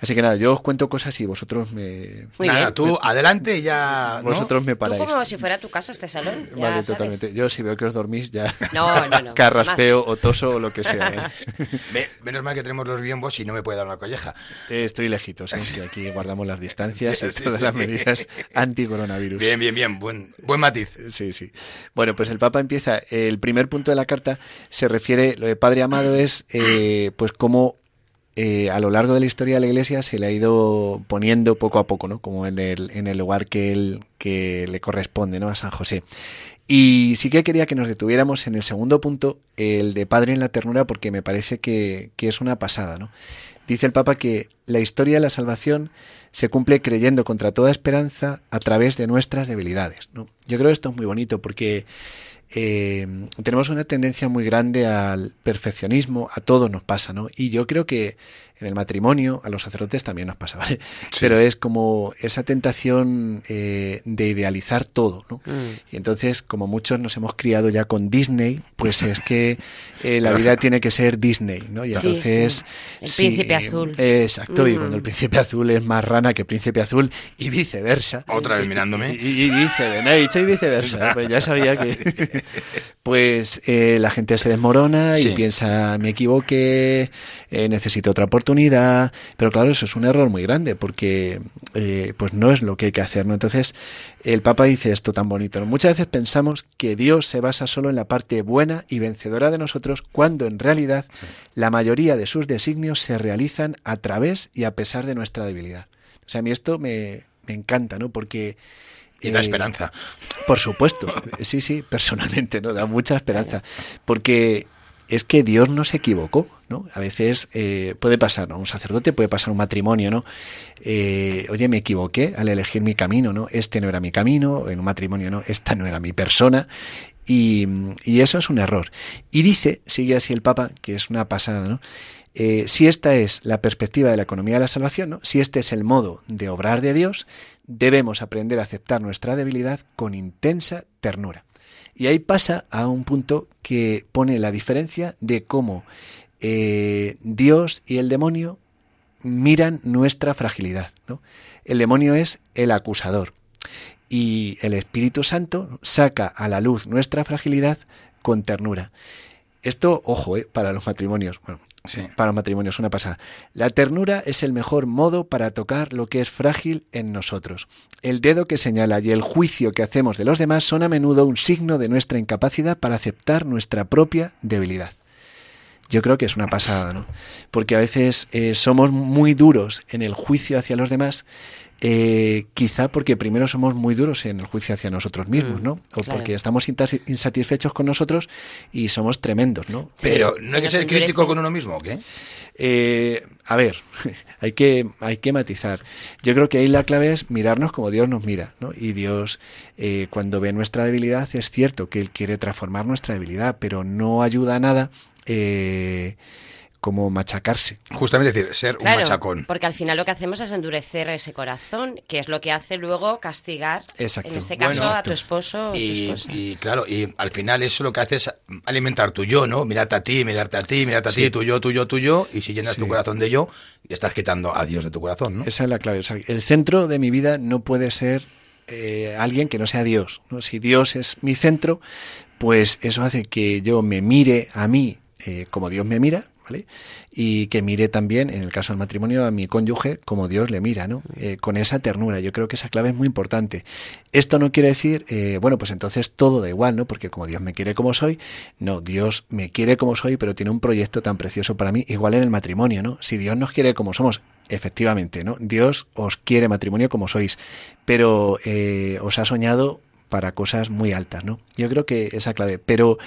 Así que nada, yo os cuento cosas y vosotros me... Muy Nada, bien. tú adelante y ya. ¿no? Vosotros me Tú paráis. como si fuera tu casa este salón. ya Vale, sabes. totalmente. Yo si veo que os dormís ya No, no, no. <laughs> carraspeo o toso o lo que sea. ¿eh? <laughs> Menos mal que tenemos los biombos y no me puede dar una colleja. Eh, Estoy lejito, ¿sí? que aquí guardamos las distancias y <laughs> Sí, todas sí, las sí. medidas anti-coronavirus. Bien, bien, bien. Buen, buen matiz. Sí, sí. Bueno, pues el Papa empieza. El primer punto de la carta se refiere, lo de Padre Amado es, eh, pues cómo eh, a lo largo de la historia de la Iglesia se le ha ido poniendo poco a poco, ¿no? Como en el, en el lugar que él que le corresponde, ¿no? A San José. Y sí que quería que nos detuviéramos en el segundo punto, el de Padre en la ternura, porque me parece que, que es una pasada, ¿no? Dice el Papa que la historia de la salvación se cumple creyendo contra toda esperanza a través de nuestras debilidades. Yo creo que esto es muy bonito porque eh, tenemos una tendencia muy grande al perfeccionismo, a todos nos pasa, ¿no? Y yo creo que en el matrimonio, a los sacerdotes también nos pasa, <laughs> ¿vale? Pero es como esa tentación eh, de idealizar todo, ¿no? Mm. Y entonces, como muchos nos hemos criado ya con Disney, pues es que eh, la vida <laughs> tiene que ser Disney, ¿no? Y entonces... sí. El sí, príncipe azul. eh, exacto, y Mm. cuando el príncipe azul es más rana que príncipe azul y viceversa. Otra vez mirándome. Y, y viceversa, no, he dicho y viceversa, <laughs> pues ya sabía que... Pues eh, la gente se desmorona y Sí. piensa, me equivoqué, eh, necesito otra oportunidad, pero claro, eso es un error muy grande porque eh, pues no es lo que hay que hacer, ¿no? Entonces el Papa dice esto tan bonito, ¿no? Muchas veces pensamos que Dios se basa solo en la parte buena y vencedora de nosotros cuando en realidad la mayoría de sus designios se realizan a través y a pesar de nuestra debilidad. O sea, a mí esto me, me encanta, ¿no? Porque... Y da eh, esperanza. por supuesto, sí, sí, personalmente, ¿no? Da mucha esperanza. Porque es que Dios no se equivocó, ¿no? A veces eh, puede pasar. Un sacerdote puede pasar un matrimonio, ¿no? Eh, oye, me equivoqué al elegir mi camino, ¿no? Este no era mi camino, en un matrimonio, ¿no? Esta no era mi persona. Y, y eso es un error. Y dice, sigue así el Papa, que es una pasada, ¿no? Eh, si esta es la perspectiva de la economía de la salvación, ¿no? si este es el modo de obrar de Dios, debemos aprender a aceptar nuestra debilidad con intensa ternura. Y ahí pasa a un punto que pone la diferencia de cómo eh, Dios y el demonio miran nuestra fragilidad. ¿no? El demonio es el acusador y el Espíritu Santo saca a la luz nuestra fragilidad con ternura. Esto, ojo, eh, para los matrimonios. Bueno, Sí. para los matrimonios, una pasada. La ternura es el mejor modo para tocar lo que es frágil en nosotros. El dedo que señala y el juicio que hacemos de los demás son a menudo un signo de nuestra incapacidad para aceptar nuestra propia debilidad. Yo creo que es una pasada, ¿no? Porque a veces eh, somos muy duros en el juicio hacia los demás, eh, quizá porque primero somos muy duros en el juicio hacia nosotros mismos, Mm, ¿no? O claro. porque estamos insatisfechos con nosotros y somos tremendos, ¿no? Pero no hay que ser crítico con uno mismo, ¿o qué? Eh, a ver, <laughs> hay que, hay que matizar. Yo creo que ahí la clave es mirarnos como Dios nos mira, ¿no? Y Dios, eh, cuando ve nuestra debilidad, es cierto que Él quiere transformar nuestra debilidad, pero no ayuda a nada eh, como machacarse. Justamente decir, ser un machacón. porque al final lo que hacemos es endurecer ese corazón, que es lo que hace luego castigar, Exacto. en este caso, Bueno, a tu esposo o tu Y, esposa. y, claro, y al final eso lo que hace es alimentar tu yo, ¿no? Mirarte a ti, mirarte a ti, mirarte a Sí. ti, tu yo, tu yo, tu yo, y si llenas Sí. tu corazón de yo, estás quitando a Dios de tu corazón, ¿no? Esa es la clave. O sea, el centro de mi vida no puede ser eh, alguien que no sea Dios. ¿no? Si Dios es mi centro, pues eso hace que yo me mire a mí eh, como Dios me mira, ¿vale? Y que mire también, en el caso del matrimonio, a mi cónyuge como Dios le mira, ¿no? Eh, con esa ternura. Yo creo que esa clave es muy importante. Esto no quiere decir, eh, bueno, pues entonces todo da igual, ¿no? Porque como Dios me quiere como soy, no, Dios me quiere como soy, pero tiene un proyecto tan precioso para mí, igual en el matrimonio, ¿no? Si Dios nos quiere como somos, efectivamente, ¿no? Dios os quiere matrimonio como sois, pero eh, os ha soñado para cosas muy altas, ¿no? Yo creo que esa clave, pero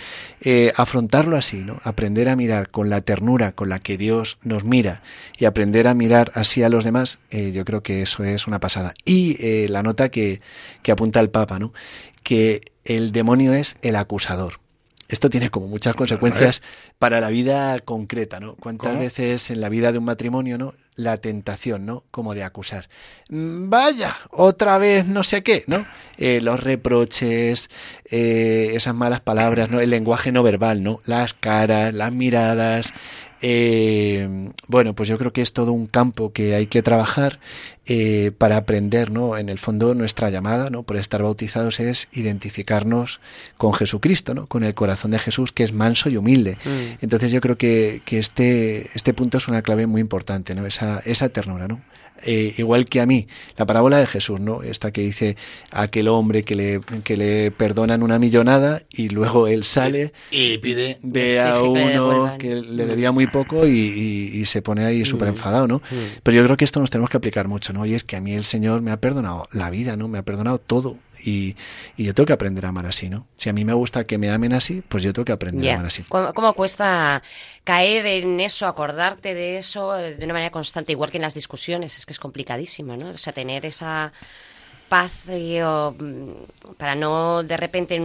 eh, afrontarlo así, ¿no? Aprender a mirar con la ternura con la que Dios nos mira y aprender a mirar así a los demás, eh, yo creo que eso es una pasada. Y eh, la nota que, que apunta el Papa, ¿no? Que el demonio es el acusador. Esto tiene como muchas consecuencias para la vida concreta, ¿no? ¿Cuántas ¿Cómo? veces en la vida de un matrimonio, ¿no? La tentación, ¿no? Como de acusar. "Mm, Vaya, otra vez no sé qué, ¿no? Eh, los reproches, eh, esas malas palabras, ¿no? El lenguaje no verbal, ¿no? Las caras, las miradas, Eh, bueno, pues yo creo que es todo un campo que hay que trabajar eh, para aprender, ¿no? En el fondo nuestra llamada, ¿no? Por estar bautizados es identificarnos con Jesucristo, ¿no? Con el corazón de Jesús que es manso y humilde. Mm. Entonces yo creo que, que este, este punto es una clave muy importante, ¿no? Esa, esa ternura, ¿no? Eh, igual que a mí, la parábola de Jesús, ¿no? Esta que dice aquel hombre que le, que le perdonan una millonada y luego él sale, Y pide... Exige a uno que le debía muy poco y, y- y se pone ahí súper enfadado, ¿no? Pero yo creo que esto nos tenemos que aplicar mucho, ¿no? Y es que a mí el Señor me ha perdonado la vida, ¿no? Me ha perdonado todo. Y, y yo tengo que aprender a amar así, ¿no? Si a mí me gusta que me amen así, pues yo tengo que aprender a Ya. amar así. ¿Cómo, cómo cuesta caer en eso, acordarte de eso eh, de una manera constante, igual que en las discusiones? Es que es complicadísimo, ¿no? O sea, tener esa paz eh, mm, para no de repente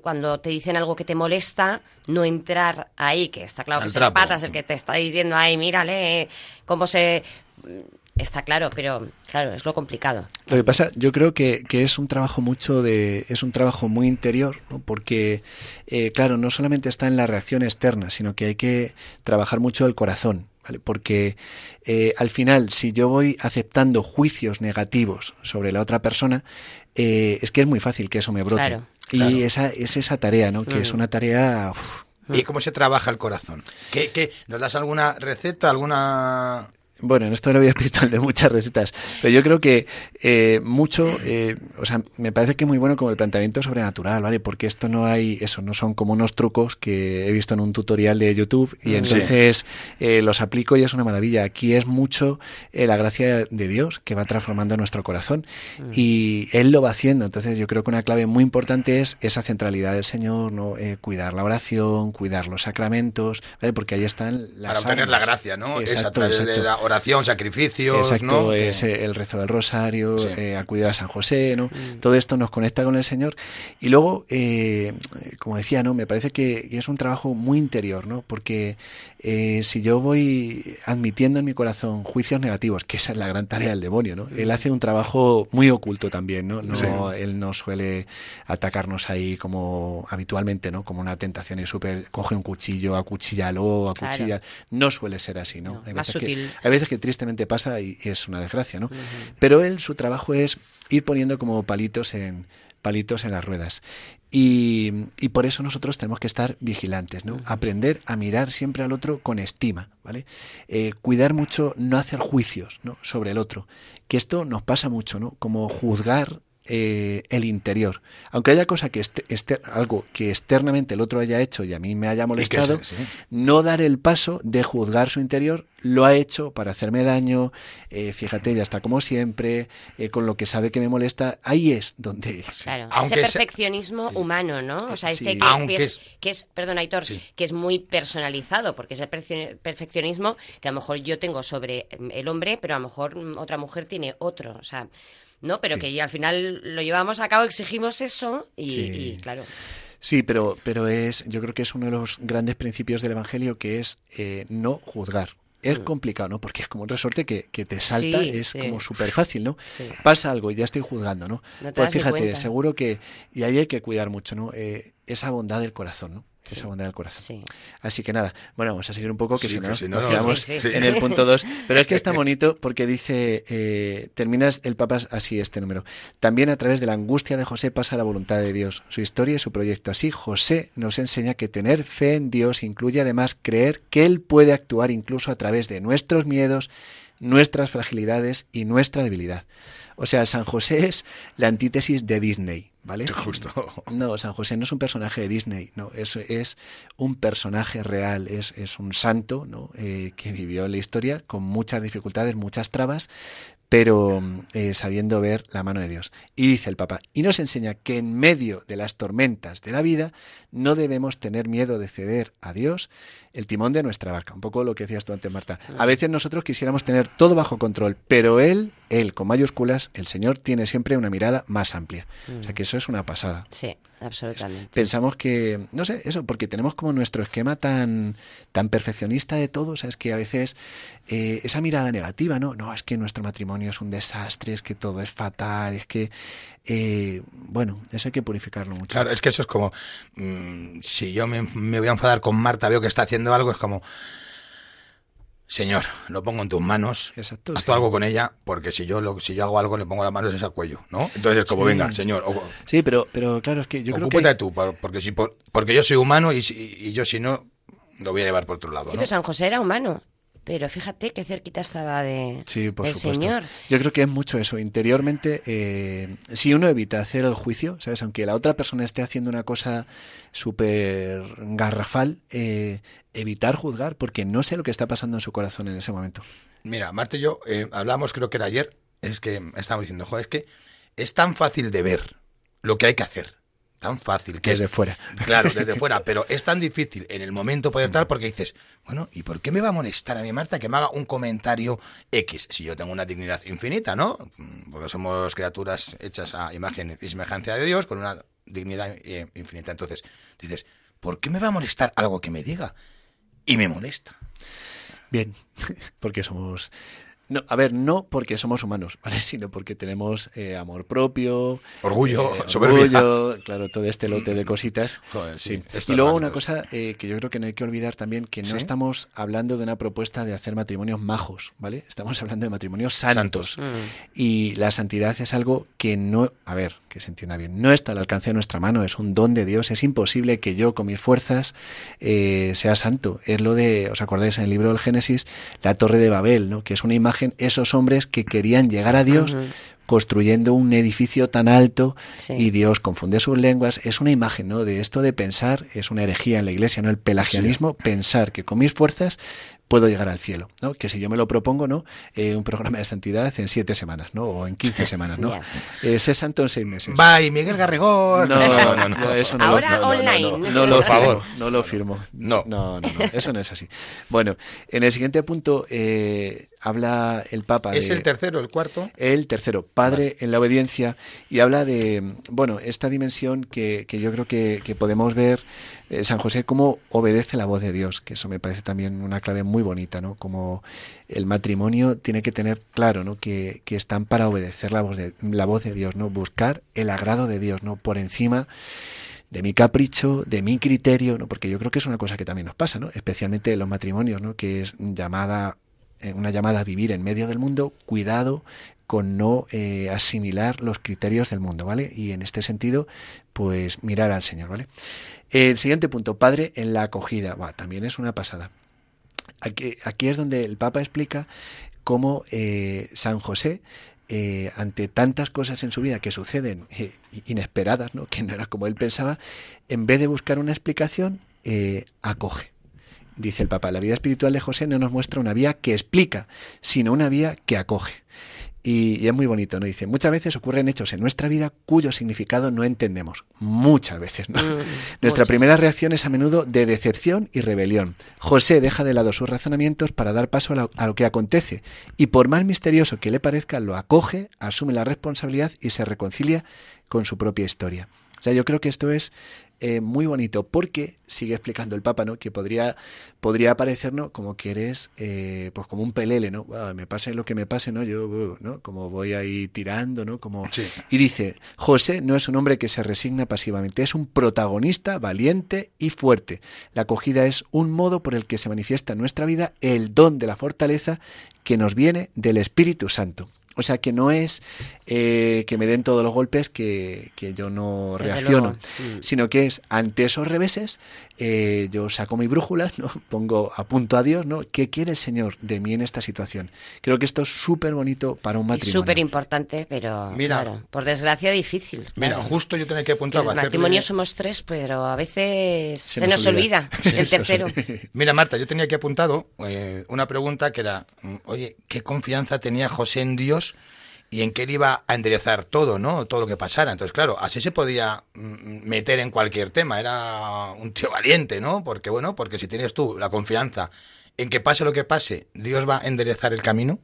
cuando te dicen algo que te molesta no entrar ahí que está claro que es el patas el que te está diciendo ay mírale cómo se mm, está claro pero claro es lo complicado. Lo que pasa, yo creo que, que es un trabajo mucho de, es un trabajo muy interior, ¿no? porque, eh, claro, no solamente está en la reacción externa, sino que hay que trabajar mucho el corazón, ¿vale? Porque eh, al final, si yo voy aceptando juicios negativos sobre la otra persona, eh, es que es muy fácil que eso me brote. Claro, y claro. esa es esa tarea, ¿no? Que es una tarea uf, ¿Y cómo se trabaja el corazón? ¿Qué, qué, ¿Nos das alguna receta, alguna...? Bueno, en esto la vida espiritual de muchas recetas, pero yo creo que eh, mucho, eh, o sea, me parece que muy bueno como el planteamiento sobrenatural, ¿vale? Porque esto no hay, eso, no son como unos trucos que he visto en un tutorial de YouTube y entonces eh, los aplico y es una maravilla. Aquí es mucho la gracia de Dios que va transformando nuestro corazón y Él lo va haciendo. Entonces yo creo que una clave muy importante es esa centralidad del Señor, ¿no? Cuidar la oración, cuidar los sacramentos, ¿vale? Porque ahí están las Para obtener la gracia, ¿no? es a Exacto, través de la oración, sacrificios, Exacto, ¿no? Es eh, el rezo del rosario, Sí. eh, acudir a San José, ¿no? Mm. Todo esto nos conecta con el Señor. Y luego, eh, como decía, ¿no? Me parece que, que es un trabajo muy interior, ¿no? Porque eh, si yo voy admitiendo en mi corazón juicios negativos, que esa es la gran tarea del demonio, ¿no? Él hace un trabajo muy oculto también, ¿no? no Sí. Él no suele atacarnos ahí como habitualmente, ¿no? Como una tentación y súper, coge un cuchillo, acuchíllalo, Claro. acuchilla. No suele ser así, ¿no? No, Hay más veces que- sutil. hay veces que tristemente pasa y, y es una desgracia, ¿no? Pero él, su trabajo es ir poniendo como palitos en palitos en las ruedas. Y, y por eso nosotros tenemos que estar vigilantes, ¿no? Aprender a mirar siempre al otro con estima, ¿vale? Eh, cuidar mucho, no hacer juicios, ¿no? Sobre el otro. Que esto nos pasa mucho, ¿no? Como juzgar eh, el interior. Aunque haya cosa que este- este- algo que externamente el otro haya hecho y a mí me haya molestado, sí. no dar el paso de juzgar su interior, lo ha hecho para hacerme daño, eh, fíjate, ya está como siempre, eh, con lo que sabe que me molesta, ahí es donde... Claro, Aunque ese sea- perfeccionismo humano, ¿no? O sea, ese Sí. que, Aunque es, es- que es, perdón, Aitor, Sí. que es muy personalizado, porque es el perfe- perfeccionismo que a lo mejor yo tengo sobre el hombre, pero a lo mejor otra mujer tiene otro, o sea, ¿no? Pero Sí. que al final lo llevamos a cabo, exigimos eso y, Sí. y, claro, Sí, pero, pero es, yo creo que es uno de los grandes principios del Evangelio que es eh, no juzgar. Es complicado, ¿no? Porque es como un resorte que, que te salta, Mm. Sí, es sí. como súper fácil, ¿no? Sí. Pasa algo y ya estoy juzgando, ¿no? No te pues fíjate, seguro que, y ahí hay que cuidar mucho, ¿no? Eh, esa bondad del corazón, ¿no? Sí. Esa bondad del corazón. sí. Así que nada, bueno, vamos a seguir un poco, que Sí, si no, que si no, nos no. quedamos Sí, sí, sí. en el punto 2. Pero es que está <laughs> bonito porque dice, eh, terminas el Papa así este número. También a través de la angustia de José pasa la voluntad de Dios, su historia y su proyecto. Así José nos enseña que tener fe en Dios incluye además creer que Él puede actuar incluso a través de nuestros miedos, nuestras fragilidades y nuestra debilidad. O sea, San José es la antítesis de Disney, ¿vale? <laughs> Justo. No, San José no es un personaje de Disney, no, es, es un personaje real, es, es un santo ¿no? Eh, que vivió la historia con muchas dificultades, muchas trabas, pero eh, sabiendo ver la mano de Dios. Y dice el Papa, y nos enseña que en medio de las tormentas de la vida no debemos tener miedo de ceder a Dios el timón de nuestra barca. Un poco lo que decías tú antes, Marta. A veces nosotros quisiéramos tener todo bajo control, pero Él, Él con mayúsculas, el Señor tiene siempre una mirada más amplia. O sea que eso es una pasada Sí, absolutamente. pensamos que, no sé, eso, porque tenemos como nuestro esquema tan, tan perfeccionista de todo, o sea, es que a veces eh, esa mirada negativa, ¿no? No, es que nuestro matrimonio es un desastre, es que todo es fatal, es que, eh, bueno, eso hay que purificarlo mucho. Claro, es que eso es como, mm, si yo me, me voy a enfadar con Marta, veo que está haciendo algo, es como, Señor, lo pongo en tus manos. Exacto, Haz sí. algo con ella, porque si yo lo, si yo hago algo, le pongo las manos al cuello, ¿no? Entonces es como, Sí. venga, señor, o- Sí, pero, pero claro, es que yo creo ocúpate que... tú, por- porque, si, por- porque yo soy humano y, si- y yo si no, lo voy a llevar por otro lado, Sí, ¿no? pero San José era humano. Pero fíjate qué cerquita estaba de, Sí, por del supuesto. Señor. Yo creo que es mucho eso. Interiormente, eh, si uno evita hacer el juicio, ¿sabes? Aunque la otra persona esté haciendo una cosa súper garrafal, eh, evitar juzgar, porque no sé lo que está pasando en su corazón en ese momento. Mira, Marta y yo eh, hablamos, creo que era ayer, es que estábamos diciendo, joder, es que es tan fácil de ver lo que hay que hacer. Tan fácil que Desde es, fuera. Claro, desde <laughs> fuera, pero es tan difícil en el momento poder tal porque dices, bueno, ¿y por qué me va a molestar a mí Marta que me haga un comentario X si yo tengo una dignidad infinita, ¿no? Mm, Porque somos criaturas hechas a imagen y semejanza de Dios con una dignidad eh, infinita. Entonces, dices, ¿por qué me va a molestar algo que me diga? Y me molesta. Bien, <laughs> porque somos... No, a ver, no porque somos humanos, <laughs> ¿vale? Sino porque tenemos eh, amor propio, Orgullo, eh, soberbia. orgullo, <laughs> claro, todo este lote de cositas. <laughs> Joder, sí, Y luego una cosa eh, que yo creo que no hay que olvidar también, que no ¿Sí? estamos hablando de una propuesta de hacer matrimonios majos, ¿vale? Estamos hablando de matrimonios santos. Santos. Y la santidad es algo que no, a ver, que se entienda bien, no está al alcance de nuestra mano, es un don de Dios, es imposible que yo con mis fuerzas eh, sea santo. Es lo de, ¿os acordáis en el libro del Génesis? La torre de Babel, ¿no? Que es una imagen, esos hombres que querían llegar a Dios construyendo un edificio tan alto Sí. y Dios confunde sus lenguas. Es una imagen, ¿no? De esto de pensar, es una herejía en la iglesia, ¿no? El pelagianismo, pensar que con mis fuerzas puedo llegar al cielo, ¿no? Que si yo me lo propongo, ¿no? Eh, un programa de santidad en siete semanas, ¿no? O en quince semanas, ¿no? <laughs> Eh, sé santo en seis meses. Bye, Miguel Garregón. No, <laughs> no, no, eso no Ahora lo, no, no, no, online. no, no lo Por favor. firmo, no lo firmo. No. no, no, no, eso no es así. Bueno, en el siguiente punto eh, habla el Papa. ¿Es de- el tercero, el cuarto? el tercero, padre en la obediencia, y habla de, bueno, esta dimensión que, que yo creo que, que podemos ver, eh, San José, cómo obedece la voz de Dios, que eso me parece también una clave muy bonita, ¿no? Como el matrimonio tiene que tener claro, ¿no? Que, que están para obedecer la voz, de, la voz de Dios, ¿no? Buscar el agrado de Dios, ¿no? Por encima de mi capricho, de mi criterio, ¿no? Porque yo creo que es una cosa que también nos pasa, ¿no? Especialmente en los matrimonios, ¿no? Que es llamada una llamada a vivir en medio del mundo, cuidado con no eh, asimilar los criterios del mundo, ¿vale? Y en este sentido, pues mirar al Señor, ¿vale? El siguiente punto, padre en la acogida, también es una pasada. Aquí, aquí es donde el Papa explica cómo eh, San José, eh, ante tantas cosas en su vida que suceden eh, inesperadas, ¿no? <laughs> que no era como él pensaba, en vez de buscar una explicación, eh, acoge. Dice el Papa, la vida espiritual de José no nos muestra una vía que explica, sino una vía que acoge. Y, y es muy bonito, ¿no? Dice, muchas veces ocurren hechos en nuestra vida cuyo significado no entendemos. Muchas veces, ¿no? Mm, <laughs> Nuestra muchas. primera reacción es a menudo de decepción y rebelión. José deja de lado sus razonamientos para dar paso a lo, a lo que acontece y por más misterioso que le parezca, lo acoge, asume la responsabilidad y se reconcilia con su propia historia. O sea, yo creo que esto es eh, muy bonito porque sigue explicando el Papa, ¿no? Que podría podría parecernos como que eres, eh, pues como un pelele, ¿no? Ah, me pase lo que me pase, ¿no? Yo, ¿no? Como voy ahí tirando, ¿no? Como Sí. y dice, José no es un hombre que se resigna pasivamente, es un protagonista valiente y fuerte. La acogida es un modo por el que se manifiesta en nuestra vida el don de la fortaleza que nos viene del Espíritu Santo. O sea que no es eh, que me den todos los golpes que, que yo no Desde reacciono, luego. Mm. sino que es ante esos reveses eh, yo saco mi brújula, <laughs> ¿no? pongo a punto a Dios, ¿no? ¿Qué quiere el Señor de mí en esta situación? Creo que esto es súper bonito para un Y matrimonio. súper importante, pero Mira. claro, por desgracia difícil. Mira, claro. justo yo tenía que Que apuntar hacerle- matrimonio somos tres, pero a veces se, nos nos, olvida. el tercero. <laughs> Mira, Marta, yo tenía aquí apuntado eh, una pregunta que era, mm, oye, ¿qué confianza tenía José en Dios y en que él iba a enderezar todo, ¿no? Todo lo que pasara. Entonces, claro, así se podía mm, meter en cualquier tema. Era un tío valiente, ¿no? Porque, bueno, porque si tienes tú la confianza en que pase lo que pase, Dios va a enderezar el camino.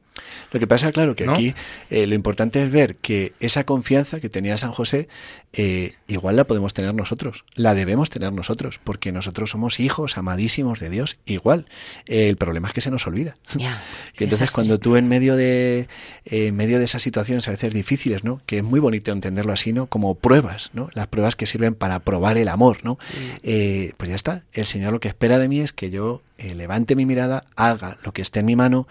Lo que pasa, claro, que ¿No? aquí eh, lo importante es ver que esa confianza que tenía San José, eh, igual la podemos tener nosotros, la debemos tener nosotros, porque nosotros somos hijos amadísimos de Dios, igual. Eh, el problema es que se nos olvida. Ya, <laughs> Que entonces desastre. cuando tú en medio de eh, en medio de esas situaciones a veces difíciles, ¿no? Que es muy bonito entenderlo así, ¿no? Como pruebas, ¿no? Las pruebas que sirven para probar el amor, ¿no? Mm. Eh, pues ya está. El Señor lo que espera de mí es que yo eh, levante mi mirada, haga lo que esté en mi mano,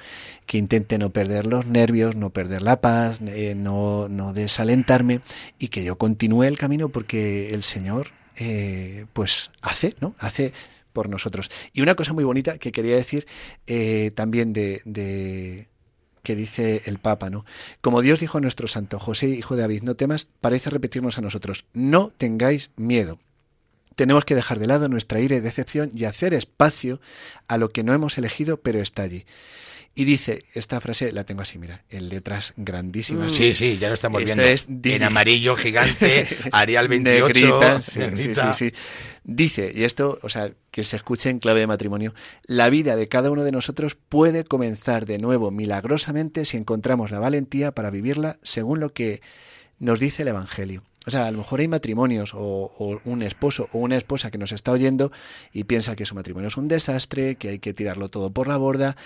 que intente no perder los nervios, no perder la paz, eh, no, no desalentarme y que yo continúe el camino porque el Señor eh, pues hace, ¿no? Hace por nosotros. Y una cosa muy bonita que quería decir también de, de- que dice el Papa, ¿no? Como Dios dijo a nuestro santo José, hijo de David, no temas, parece repetirnos a nosotros, no tengáis miedo. Tenemos que dejar de lado nuestra ira y decepción y hacer espacio a lo que no hemos elegido, pero está allí. Y dice, esta frase la tengo así, mira, en letras grandísimas. Sí, sí, ya lo estamos Esto viendo. es en amarillo gigante, <laughs> Arial 28, Negrita, sí, negrita. sí, sí, sí. Dice, y esto, o sea, que se escuche en clave de matrimonio, la vida de cada uno de nosotros puede comenzar de nuevo milagrosamente si encontramos la valentía para vivirla según lo que nos dice el Evangelio. O sea, a lo mejor hay matrimonios o, un esposo o una esposa que nos está oyendo y piensa que su matrimonio es un desastre, que hay que tirarlo todo por la borda.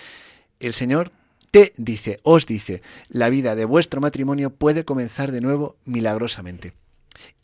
El Señor te dice, os dice, la vida de vuestro matrimonio puede comenzar de nuevo milagrosamente.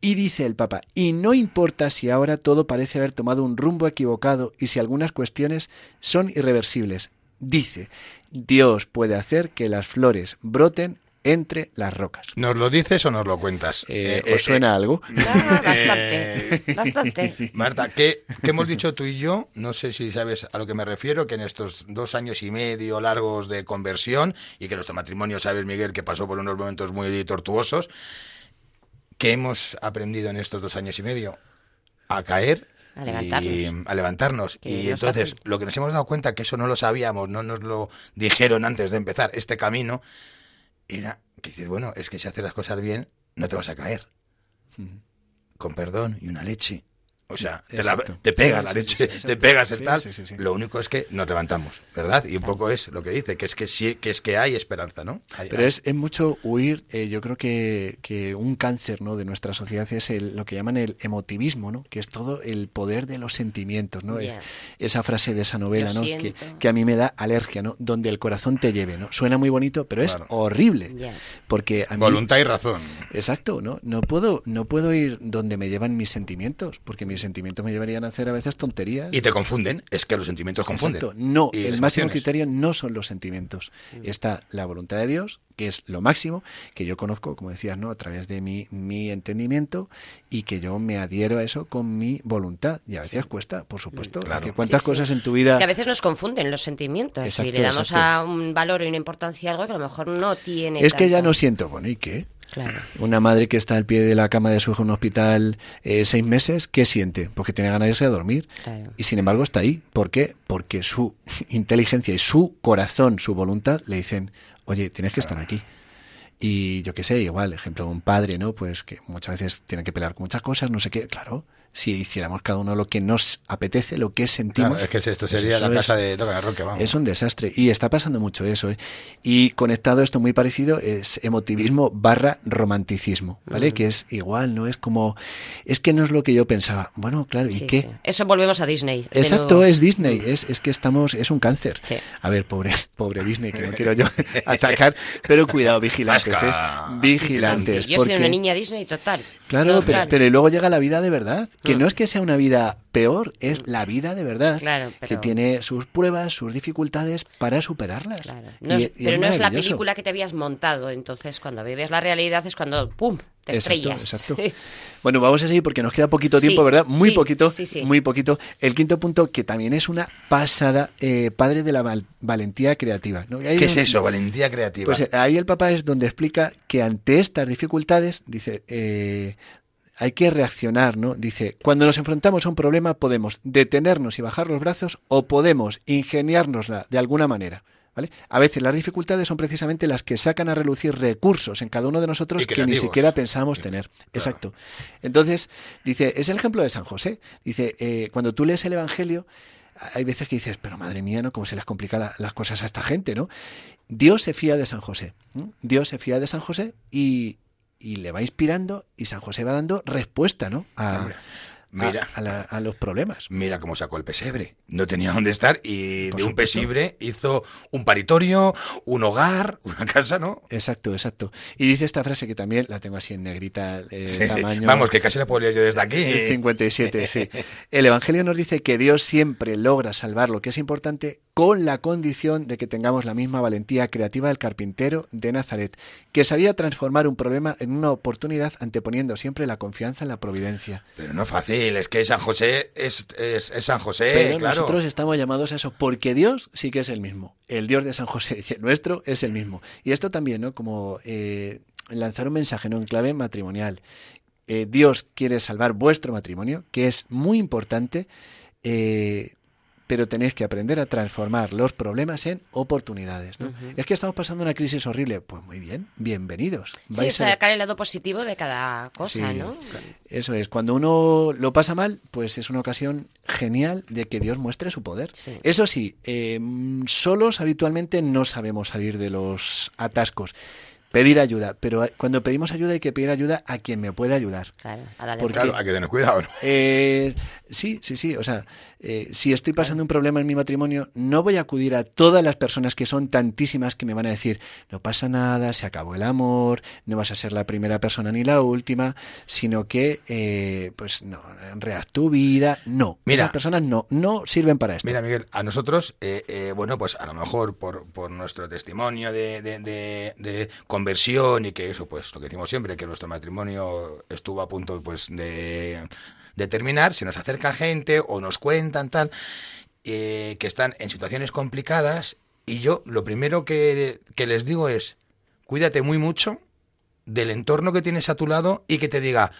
Y dice el Papa, y no importa si ahora todo parece haber tomado un rumbo equivocado y si algunas cuestiones son irreversibles. Dice, Dios puede hacer que las flores broten entre las rocas. ¿Nos lo dices o nos lo cuentas? Eh, Eh, ¿Os eh, suena algo? Ah, <laughs> bastante, bastante. Marta, ¿qué, qué hemos dicho tú y yo? No sé si sabes a lo que me refiero, que en estos dos años y medio largos de conversión y que nuestro matrimonio, sabes, Miguel, que pasó por unos momentos muy tortuosos, ¿qué hemos aprendido en estos dos años y medio? A caer. A levantarnos. Y, a levantarnos. Y no entonces, lo que nos hemos dado cuenta, que eso no lo sabíamos, no nos lo dijeron antes de empezar este camino, era que decir, bueno, es que si haces las cosas bien, no te vas a caer con perdón y una leche. O sea, te, la- Exacto. te pega Sí, la leche, sí, sí, te pegas el Sí, tal. sí, sí, sí. Lo único es que nos levantamos, ¿verdad? Y un poco es lo que dice, que es que sí, que es que hay esperanza, ¿no? Hay- Pero hay- es, es mucho huir, eh, yo creo que, que un cáncer ¿no? de nuestra sociedad es el, lo que llaman el emotivismo, ¿no? que es todo el poder de los sentimientos. ¿no? Esa frase de esa novela ¿no? que, a mí me da alergia, ¿no? donde el corazón te lleve. ¿no? Suena muy bonito, pero es Claro. horrible. Porque a mí, Voluntad y razón. Exacto, ¿no? No puedo, no puedo ir donde me llevan mis sentimientos, porque mis sentimientos me llevarían a hacer a veces tonterías. Y te confunden, es que los sentimientos confunden. Exacto. No, Y el máximo emociones. criterio no son los sentimientos. Está la voluntad de Dios, que es lo máximo, que yo conozco, como decías, ¿no? A través de mi, mi entendimiento y que yo me adhiero a eso con mi voluntad. Y a veces cuesta, por supuesto. Claro. Que cuántas Sí, sí. cosas en tu vida... Que a veces nos confunden los sentimientos y Exacto, le damos exacto. a un valor y una importancia a algo que a lo mejor no tiene. Es que ya no siento, bueno, ¿y qué? Claro. Una madre que está al pie de la cama de su hijo en un hospital eh, seis meses, ¿qué siente? Porque tiene ganas de irse a dormir. Claro. Y sin embargo está ahí. ¿Por qué? Porque su <laughs> inteligencia y su corazón, su voluntad, le dicen, oye, tienes que estar aquí. Y yo qué sé, igual, ejemplo, un padre, ¿no? Pues que muchas veces tiene que pelear con muchas cosas, no sé qué. Claro, si hiciéramos cada uno lo que nos apetece, lo que sentimos. Claro, es que esto pues sería la es- casa de Toca vamos. es un desastre y está pasando mucho eso. ¿eh? Y conectado esto muy parecido es emotivismo barra romanticismo, ¿vale? Que es igual, no es como... Es que no es lo que yo pensaba. Bueno, claro, ¿y Sí, qué? sí. Eso volvemos a Disney. Exacto, nuevo. es Disney, es, es que estamos, es un cáncer. Sí. A ver, pobre, pobre Disney, que no quiero yo <laughs> atacar, pero cuidado, vigilantes. ¿eh? Sí, sí, Vigilantes. sí. Yo porque... soy una niña Disney total. Claro, pero, Total. pero luego llega la vida de verdad, que Mm. no es que sea una vida peor, es la vida de verdad, Claro, que tiene sus pruebas, sus dificultades para superarlas. Claro. No es- y pero no es la película que te habías montado. Entonces, cuando vives la realidad es cuando ¡pum! te Exacto, estrellas. exacto. Bueno, vamos a seguir porque nos queda poquito Sí, tiempo, ¿verdad? Muy sí, poquito, sí, sí. muy poquito. El quinto punto, que también es una pasada, eh, padre de la val- valentía creativa. ¿no? ¿Qué es eso? Valentía creativa. Pues eh, ahí el Papa es donde explica que ante estas dificultades, dice, eh, hay que reaccionar, ¿no? Dice, cuando nos enfrentamos a un problema podemos detenernos y bajar los brazos o podemos ingeniárnosla de alguna manera. ¿Vale? A veces las dificultades son precisamente las que sacan a relucir recursos en cada uno de nosotros que ni siquiera pensamos tener. Exacto. Entonces, dice, es el ejemplo de San José. Dice, eh, cuando tú lees el Evangelio, hay veces que dices, pero madre mía, ¿no? ¿Cómo se les complica la- las cosas a esta gente, ¿no? Dios se fía de San José. ¿no? Dios se fía de San José y, y le va inspirando y San José va dando respuesta, ¿no? A. Mira. a, la- a los problemas. Mira cómo sacó el pesebre. No tenía dónde estar y Por de un pesebre hizo un paritorio, un hogar, <laughs> una casa, ¿no? Exacto, exacto. Y dice esta frase que también la tengo así en negrita, eh, Sí, sí. tamaño. Vamos, que casi la puedo leer yo desde aquí. El 57, sí. <laughs> El Evangelio nos dice que Dios siempre logra salvar lo que es importante con la condición de que tengamos la misma valentía creativa del carpintero de Nazaret, que sabía transformar un problema en una oportunidad anteponiendo siempre la confianza en la providencia. Pero no es fácil, es que San José es, es, es San José, Pero claro. nosotros estamos llamados a eso, porque Dios sí que es el mismo. El Dios de San José el nuestro es el mismo. Y esto también, ¿no? Como eh, lanzar un mensaje, ¿no? En clave matrimonial. Eh, Dios quiere salvar vuestro matrimonio, que es muy importante, eh, pero tenéis que aprender a transformar los problemas en oportunidades, ¿no? Es que estamos pasando una crisis horrible. Pues muy bien, bienvenidos. Sí, a- sacar el lado positivo de cada cosa, Sí, ¿no? Eso es, cuando uno lo pasa mal, pues es una ocasión genial de que Dios muestre su poder. Sí. Eso sí, eh, solos habitualmente no sabemos salir de los atascos. Pedir ayuda, pero cuando pedimos ayuda hay que pedir ayuda a quien me puede ayudar. Claro, a la Porque- Claro, hay que tener cuidado, ¿no? Eh, sí, sí, sí. O sea, eh, si estoy pasando un problema en mi matrimonio, no voy a acudir a todas las personas que son tantísimas que me van a decir, no pasa nada, se acabó el amor, no vas a ser la primera persona ni la última, sino que, eh, pues, no, reaz tu vida. No, Mira. esas personas no, no sirven para esto. Mira, Miguel, a nosotros, eh, eh, bueno, pues a lo mejor por, por nuestro testimonio de, de- de- de conversión y que eso, pues lo que decimos siempre, que nuestro matrimonio estuvo a punto pues de, de terminar, se nos acerca gente o nos cuentan tal, eh, que están en situaciones complicadas. Y yo lo primero que, que les digo es, cuídate muy mucho del entorno que tienes a tu lado y que te diga,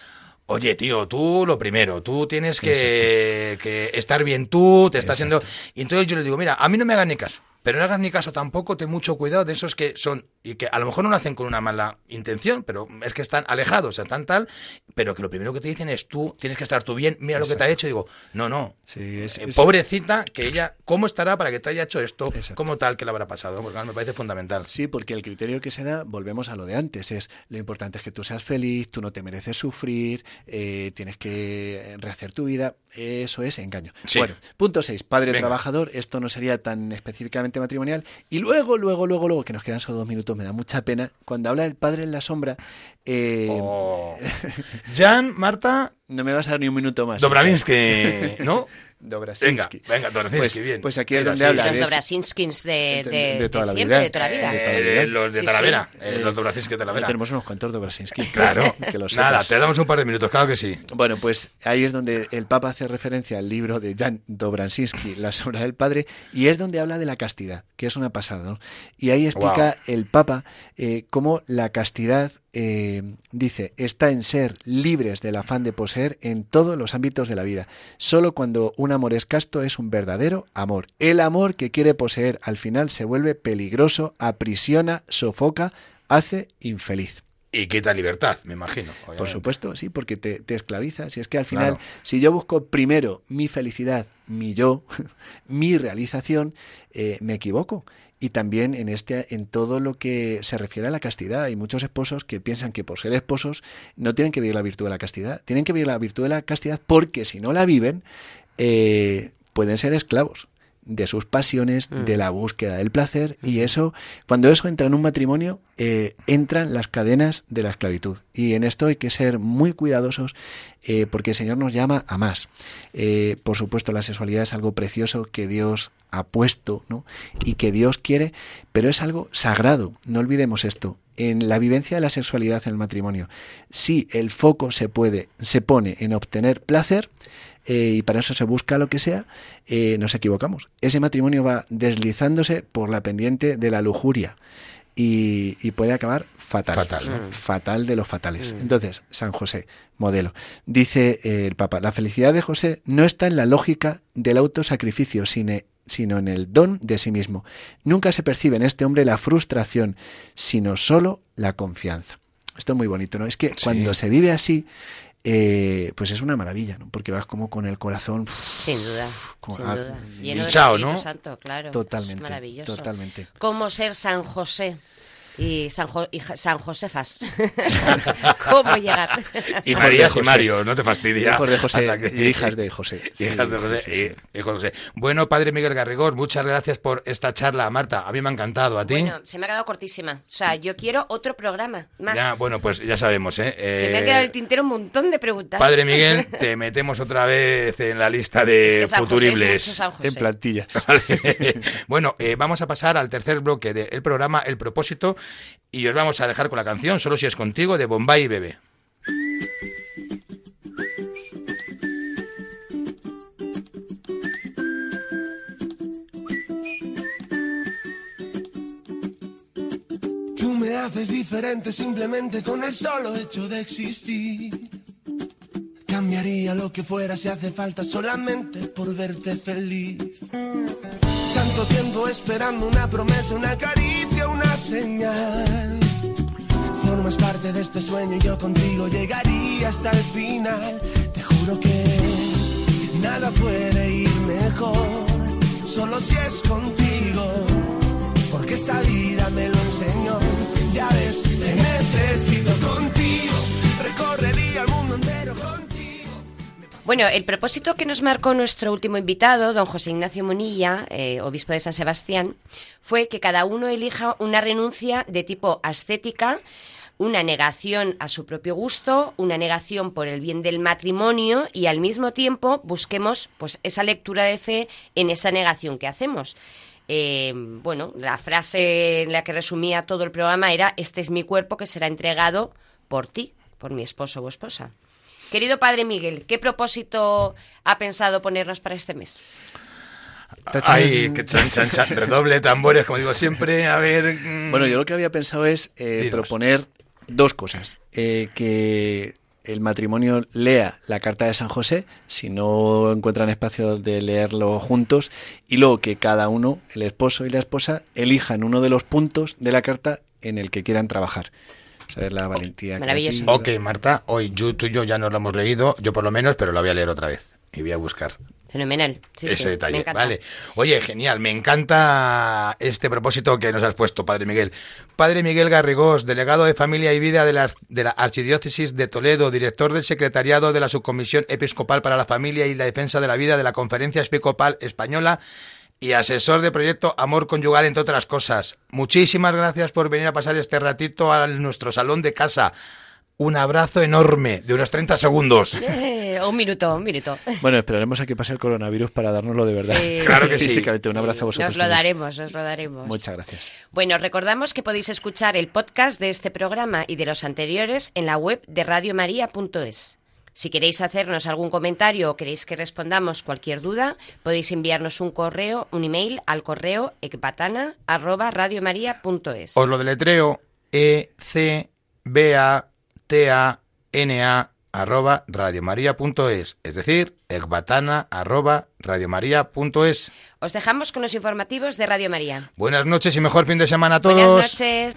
oye, tío, tú lo primero, tú tienes que, que estar bien tú, te estás haciendo... Y entonces yo le digo, mira, a mí no me hagas ni caso. Pero no hagas ni caso tampoco, ten mucho cuidado de esos que son, y que a lo mejor no lo hacen con una mala intención, pero es que están alejados, están tal, pero que lo primero que te dicen es tú, tienes que estar tú bien, mira lo que te ha hecho, y digo, no, no, Sí, es- eh, es- pobrecita, que ella, ¿cómo estará para que te haya hecho esto? Exacto. ¿Cómo tal que le habrá pasado? Porque me parece fundamental. Sí, porque el criterio que se da, volvemos a lo de antes, es lo importante es que tú seas feliz, tú no te mereces sufrir, eh, tienes que rehacer tu vida, eso es engaño. Sí. Bueno, punto 6, padre Venga. trabajador, esto no sería tan específicamente matrimonial. Y luego, luego, luego, luego, que nos quedan solo dos minutos, me da mucha pena, cuando habla del padre en la sombra, eh, Oh. <laughs> Jan, Marta, no me vas a dar ni un minuto más. Dobravinsky, <laughs> ¿no? Dobrasinski. Venga, venga, Dobrasinski, Pues- bien. pues aquí es donde habla Los de- Dobrasinskis de, de- de, de toda la siempre, vida. de toda la vida. toda la Eh, vida. los de Sí, Talavera, sí. eh, los Dobrasinski de Talavera. tenemos unos cuantos Dobrasinski. <laughs> Claro, <laughs> que lo nada, te damos un par de minutos, claro que sí. Bueno, pues ahí es donde el Papa hace referencia al libro de Jan Dobransinski, La sombra del Padre, y es donde habla de la castidad, que es una pasada. ¿no? Y ahí explica el Papa eh, cómo la castidad, eh, dice, está en ser libres del afán de poseer en todos los ámbitos de la vida. Solo cuando un amor es casto es un verdadero amor. El amor que quiere poseer al final se vuelve peligroso, aprisiona, sofoca, hace infeliz. Y quita libertad, me imagino. Por supuesto, sí, porque te, te esclaviza. Si es que al final, Claro. si yo busco primero mi felicidad, mi yo, <laughs> mi realización, eh, me equivoco. Y también en este, en todo lo que se refiere a la castidad, hay muchos esposos que piensan que por ser esposos no tienen que vivir la virtud de la castidad, tienen que vivir la virtud de la castidad porque si no la viven, eh, pueden ser esclavos de sus pasiones, de la búsqueda del placer, y eso, cuando eso entra en un matrimonio, eh, entran las cadenas de la esclavitud. Y en esto hay que ser muy cuidadosos eh, porque el Señor nos llama a más. Eh, por supuesto, la sexualidad es algo precioso que Dios ha puesto ¿no? y que Dios quiere, pero es algo sagrado. No olvidemos esto. En la vivencia de la sexualidad en el matrimonio, si el foco se puede, se pone en obtener placer, eh, y para eso se busca lo que sea, eh, nos equivocamos. Ese matrimonio va deslizándose por la pendiente de la lujuria y, y puede acabar fatal. Fatal, ¿no? Fatal de los fatales. Entonces, San José, modelo. Dice eh, el Papa, la felicidad de José no está en la lógica del autosacrificio, sino sino en el don de sí mismo. Nunca se percibe en este hombre la frustración, sino solo la confianza. Esto es muy bonito, ¿no? Es que Sí. cuando se vive así, eh, pues es una maravilla, ¿no? Porque vas como con el corazón Sin duda, Como- sin ah, duda. Lleno del hinchado, Espíritu ¿no? Santo, claro. Totalmente, Es maravilloso. totalmente. ¿Cómo ser San José? Y San, Jo- y San Josefas. <laughs> ¿Cómo llegar? <laughs> Y Marías y José. Mario, no te fastidia. Hijos de José que- y hijas de José. Sí, <laughs> Hijas de sí, José, sí, sí. y- hijos de José. Bueno, padre Miguel Garrigós, muchas gracias por esta charla, Marta. A mí me ha encantado, ¿a ti? Bueno, se me ha quedado cortísima. O sea, yo quiero otro programa más. Ya, bueno, pues ya sabemos, ¿eh? Se me Eh, ha quedado el tintero un montón de preguntas. Padre Miguel, te metemos otra vez en la lista Es de que es futuribles. mucho. En plantilla. Vale. bueno, eh, vamos a pasar al tercer bloque del programa, El Propósito, y os vamos a dejar con la canción Solo si es contigo de Bombay y Bebé. Tú me haces diferente simplemente con el solo hecho de existir. Cambiaría lo que fuera si hace falta solamente por verte feliz. Tanto tiempo esperando una promesa, una caricia, una señal. Formas parte de este sueño y yo contigo llegaría hasta el final. Te juro que nada puede ir mejor, solo si es contigo porque esta vida me lo enseñó. Ya ves, te necesito contigo, recorrería el mundo entero contigo. Bueno, el propósito que nos marcó nuestro último invitado, don José Ignacio Munilla, eh, obispo de San Sebastián, fue que cada uno elija una renuncia de tipo ascética, una negación a su propio gusto, una negación por el bien del matrimonio y al mismo tiempo busquemos pues esa lectura de fe en esa negación que hacemos. Eh, bueno, la frase en la que resumía todo el programa era este es mi cuerpo que será entregado por ti, por mi esposo o esposa. Querido Padre Miguel, ¿qué propósito ha pensado ponernos para este mes? Ay, que chan, chan, chan, redoble tambores, como digo siempre, a ver... mm, Bueno, yo lo que había pensado es eh, proponer dos cosas. Eh, que el matrimonio lea la carta de San José, si no encuentran espacio de leerlo juntos, y luego que cada uno, el esposo y la esposa, elijan uno de los puntos de la carta en el que quieran trabajar. Saber la valentía. Maravilloso. creativa. Ok, Marta, hoy yo, tú y yo ya nos lo hemos leído, yo por lo menos, pero lo voy a leer otra vez y voy a buscar Fenomenal. Sí, ese sí, me detalle. encanta. Vale. Oye, genial, me encanta este propósito que nos has puesto, Padre Miguel. Padre Miguel Garrigós, delegado de Familia y Vida de la, de la Archidiócesis de Toledo, director del Secretariado de la Subcomisión Episcopal para la Familia y la Defensa de la Vida de la Conferencia Episcopal Española y asesor de proyecto Amor Conyugal, entre otras cosas. Muchísimas gracias por venir a pasar este ratito a nuestro salón de casa. Un abrazo enorme de unos 30 segundos. <laughs> Eh, un minuto, un minuto. Bueno, esperaremos a que pase el coronavirus para dárnoslo de verdad. Sí. Claro que sí. Físicamente, un abrazo a vosotros. Nos lo también. daremos, nos lo daremos. Muchas gracias. Bueno, recordamos que podéis escuchar el podcast de este programa y de los anteriores en la web de radiomaria.es. Si queréis hacernos algún comentario o queréis que respondamos cualquier duda, podéis enviarnos un correo, un email al correo ecbatana@radiomaria.es. Os lo deletreo E C B A T A N A arroba radiomaria.es, es decir, ecbatana arroba radiomaria.es. Os dejamos con los informativos de Radio María. Buenas noches y mejor fin de semana a todos. Buenas noches.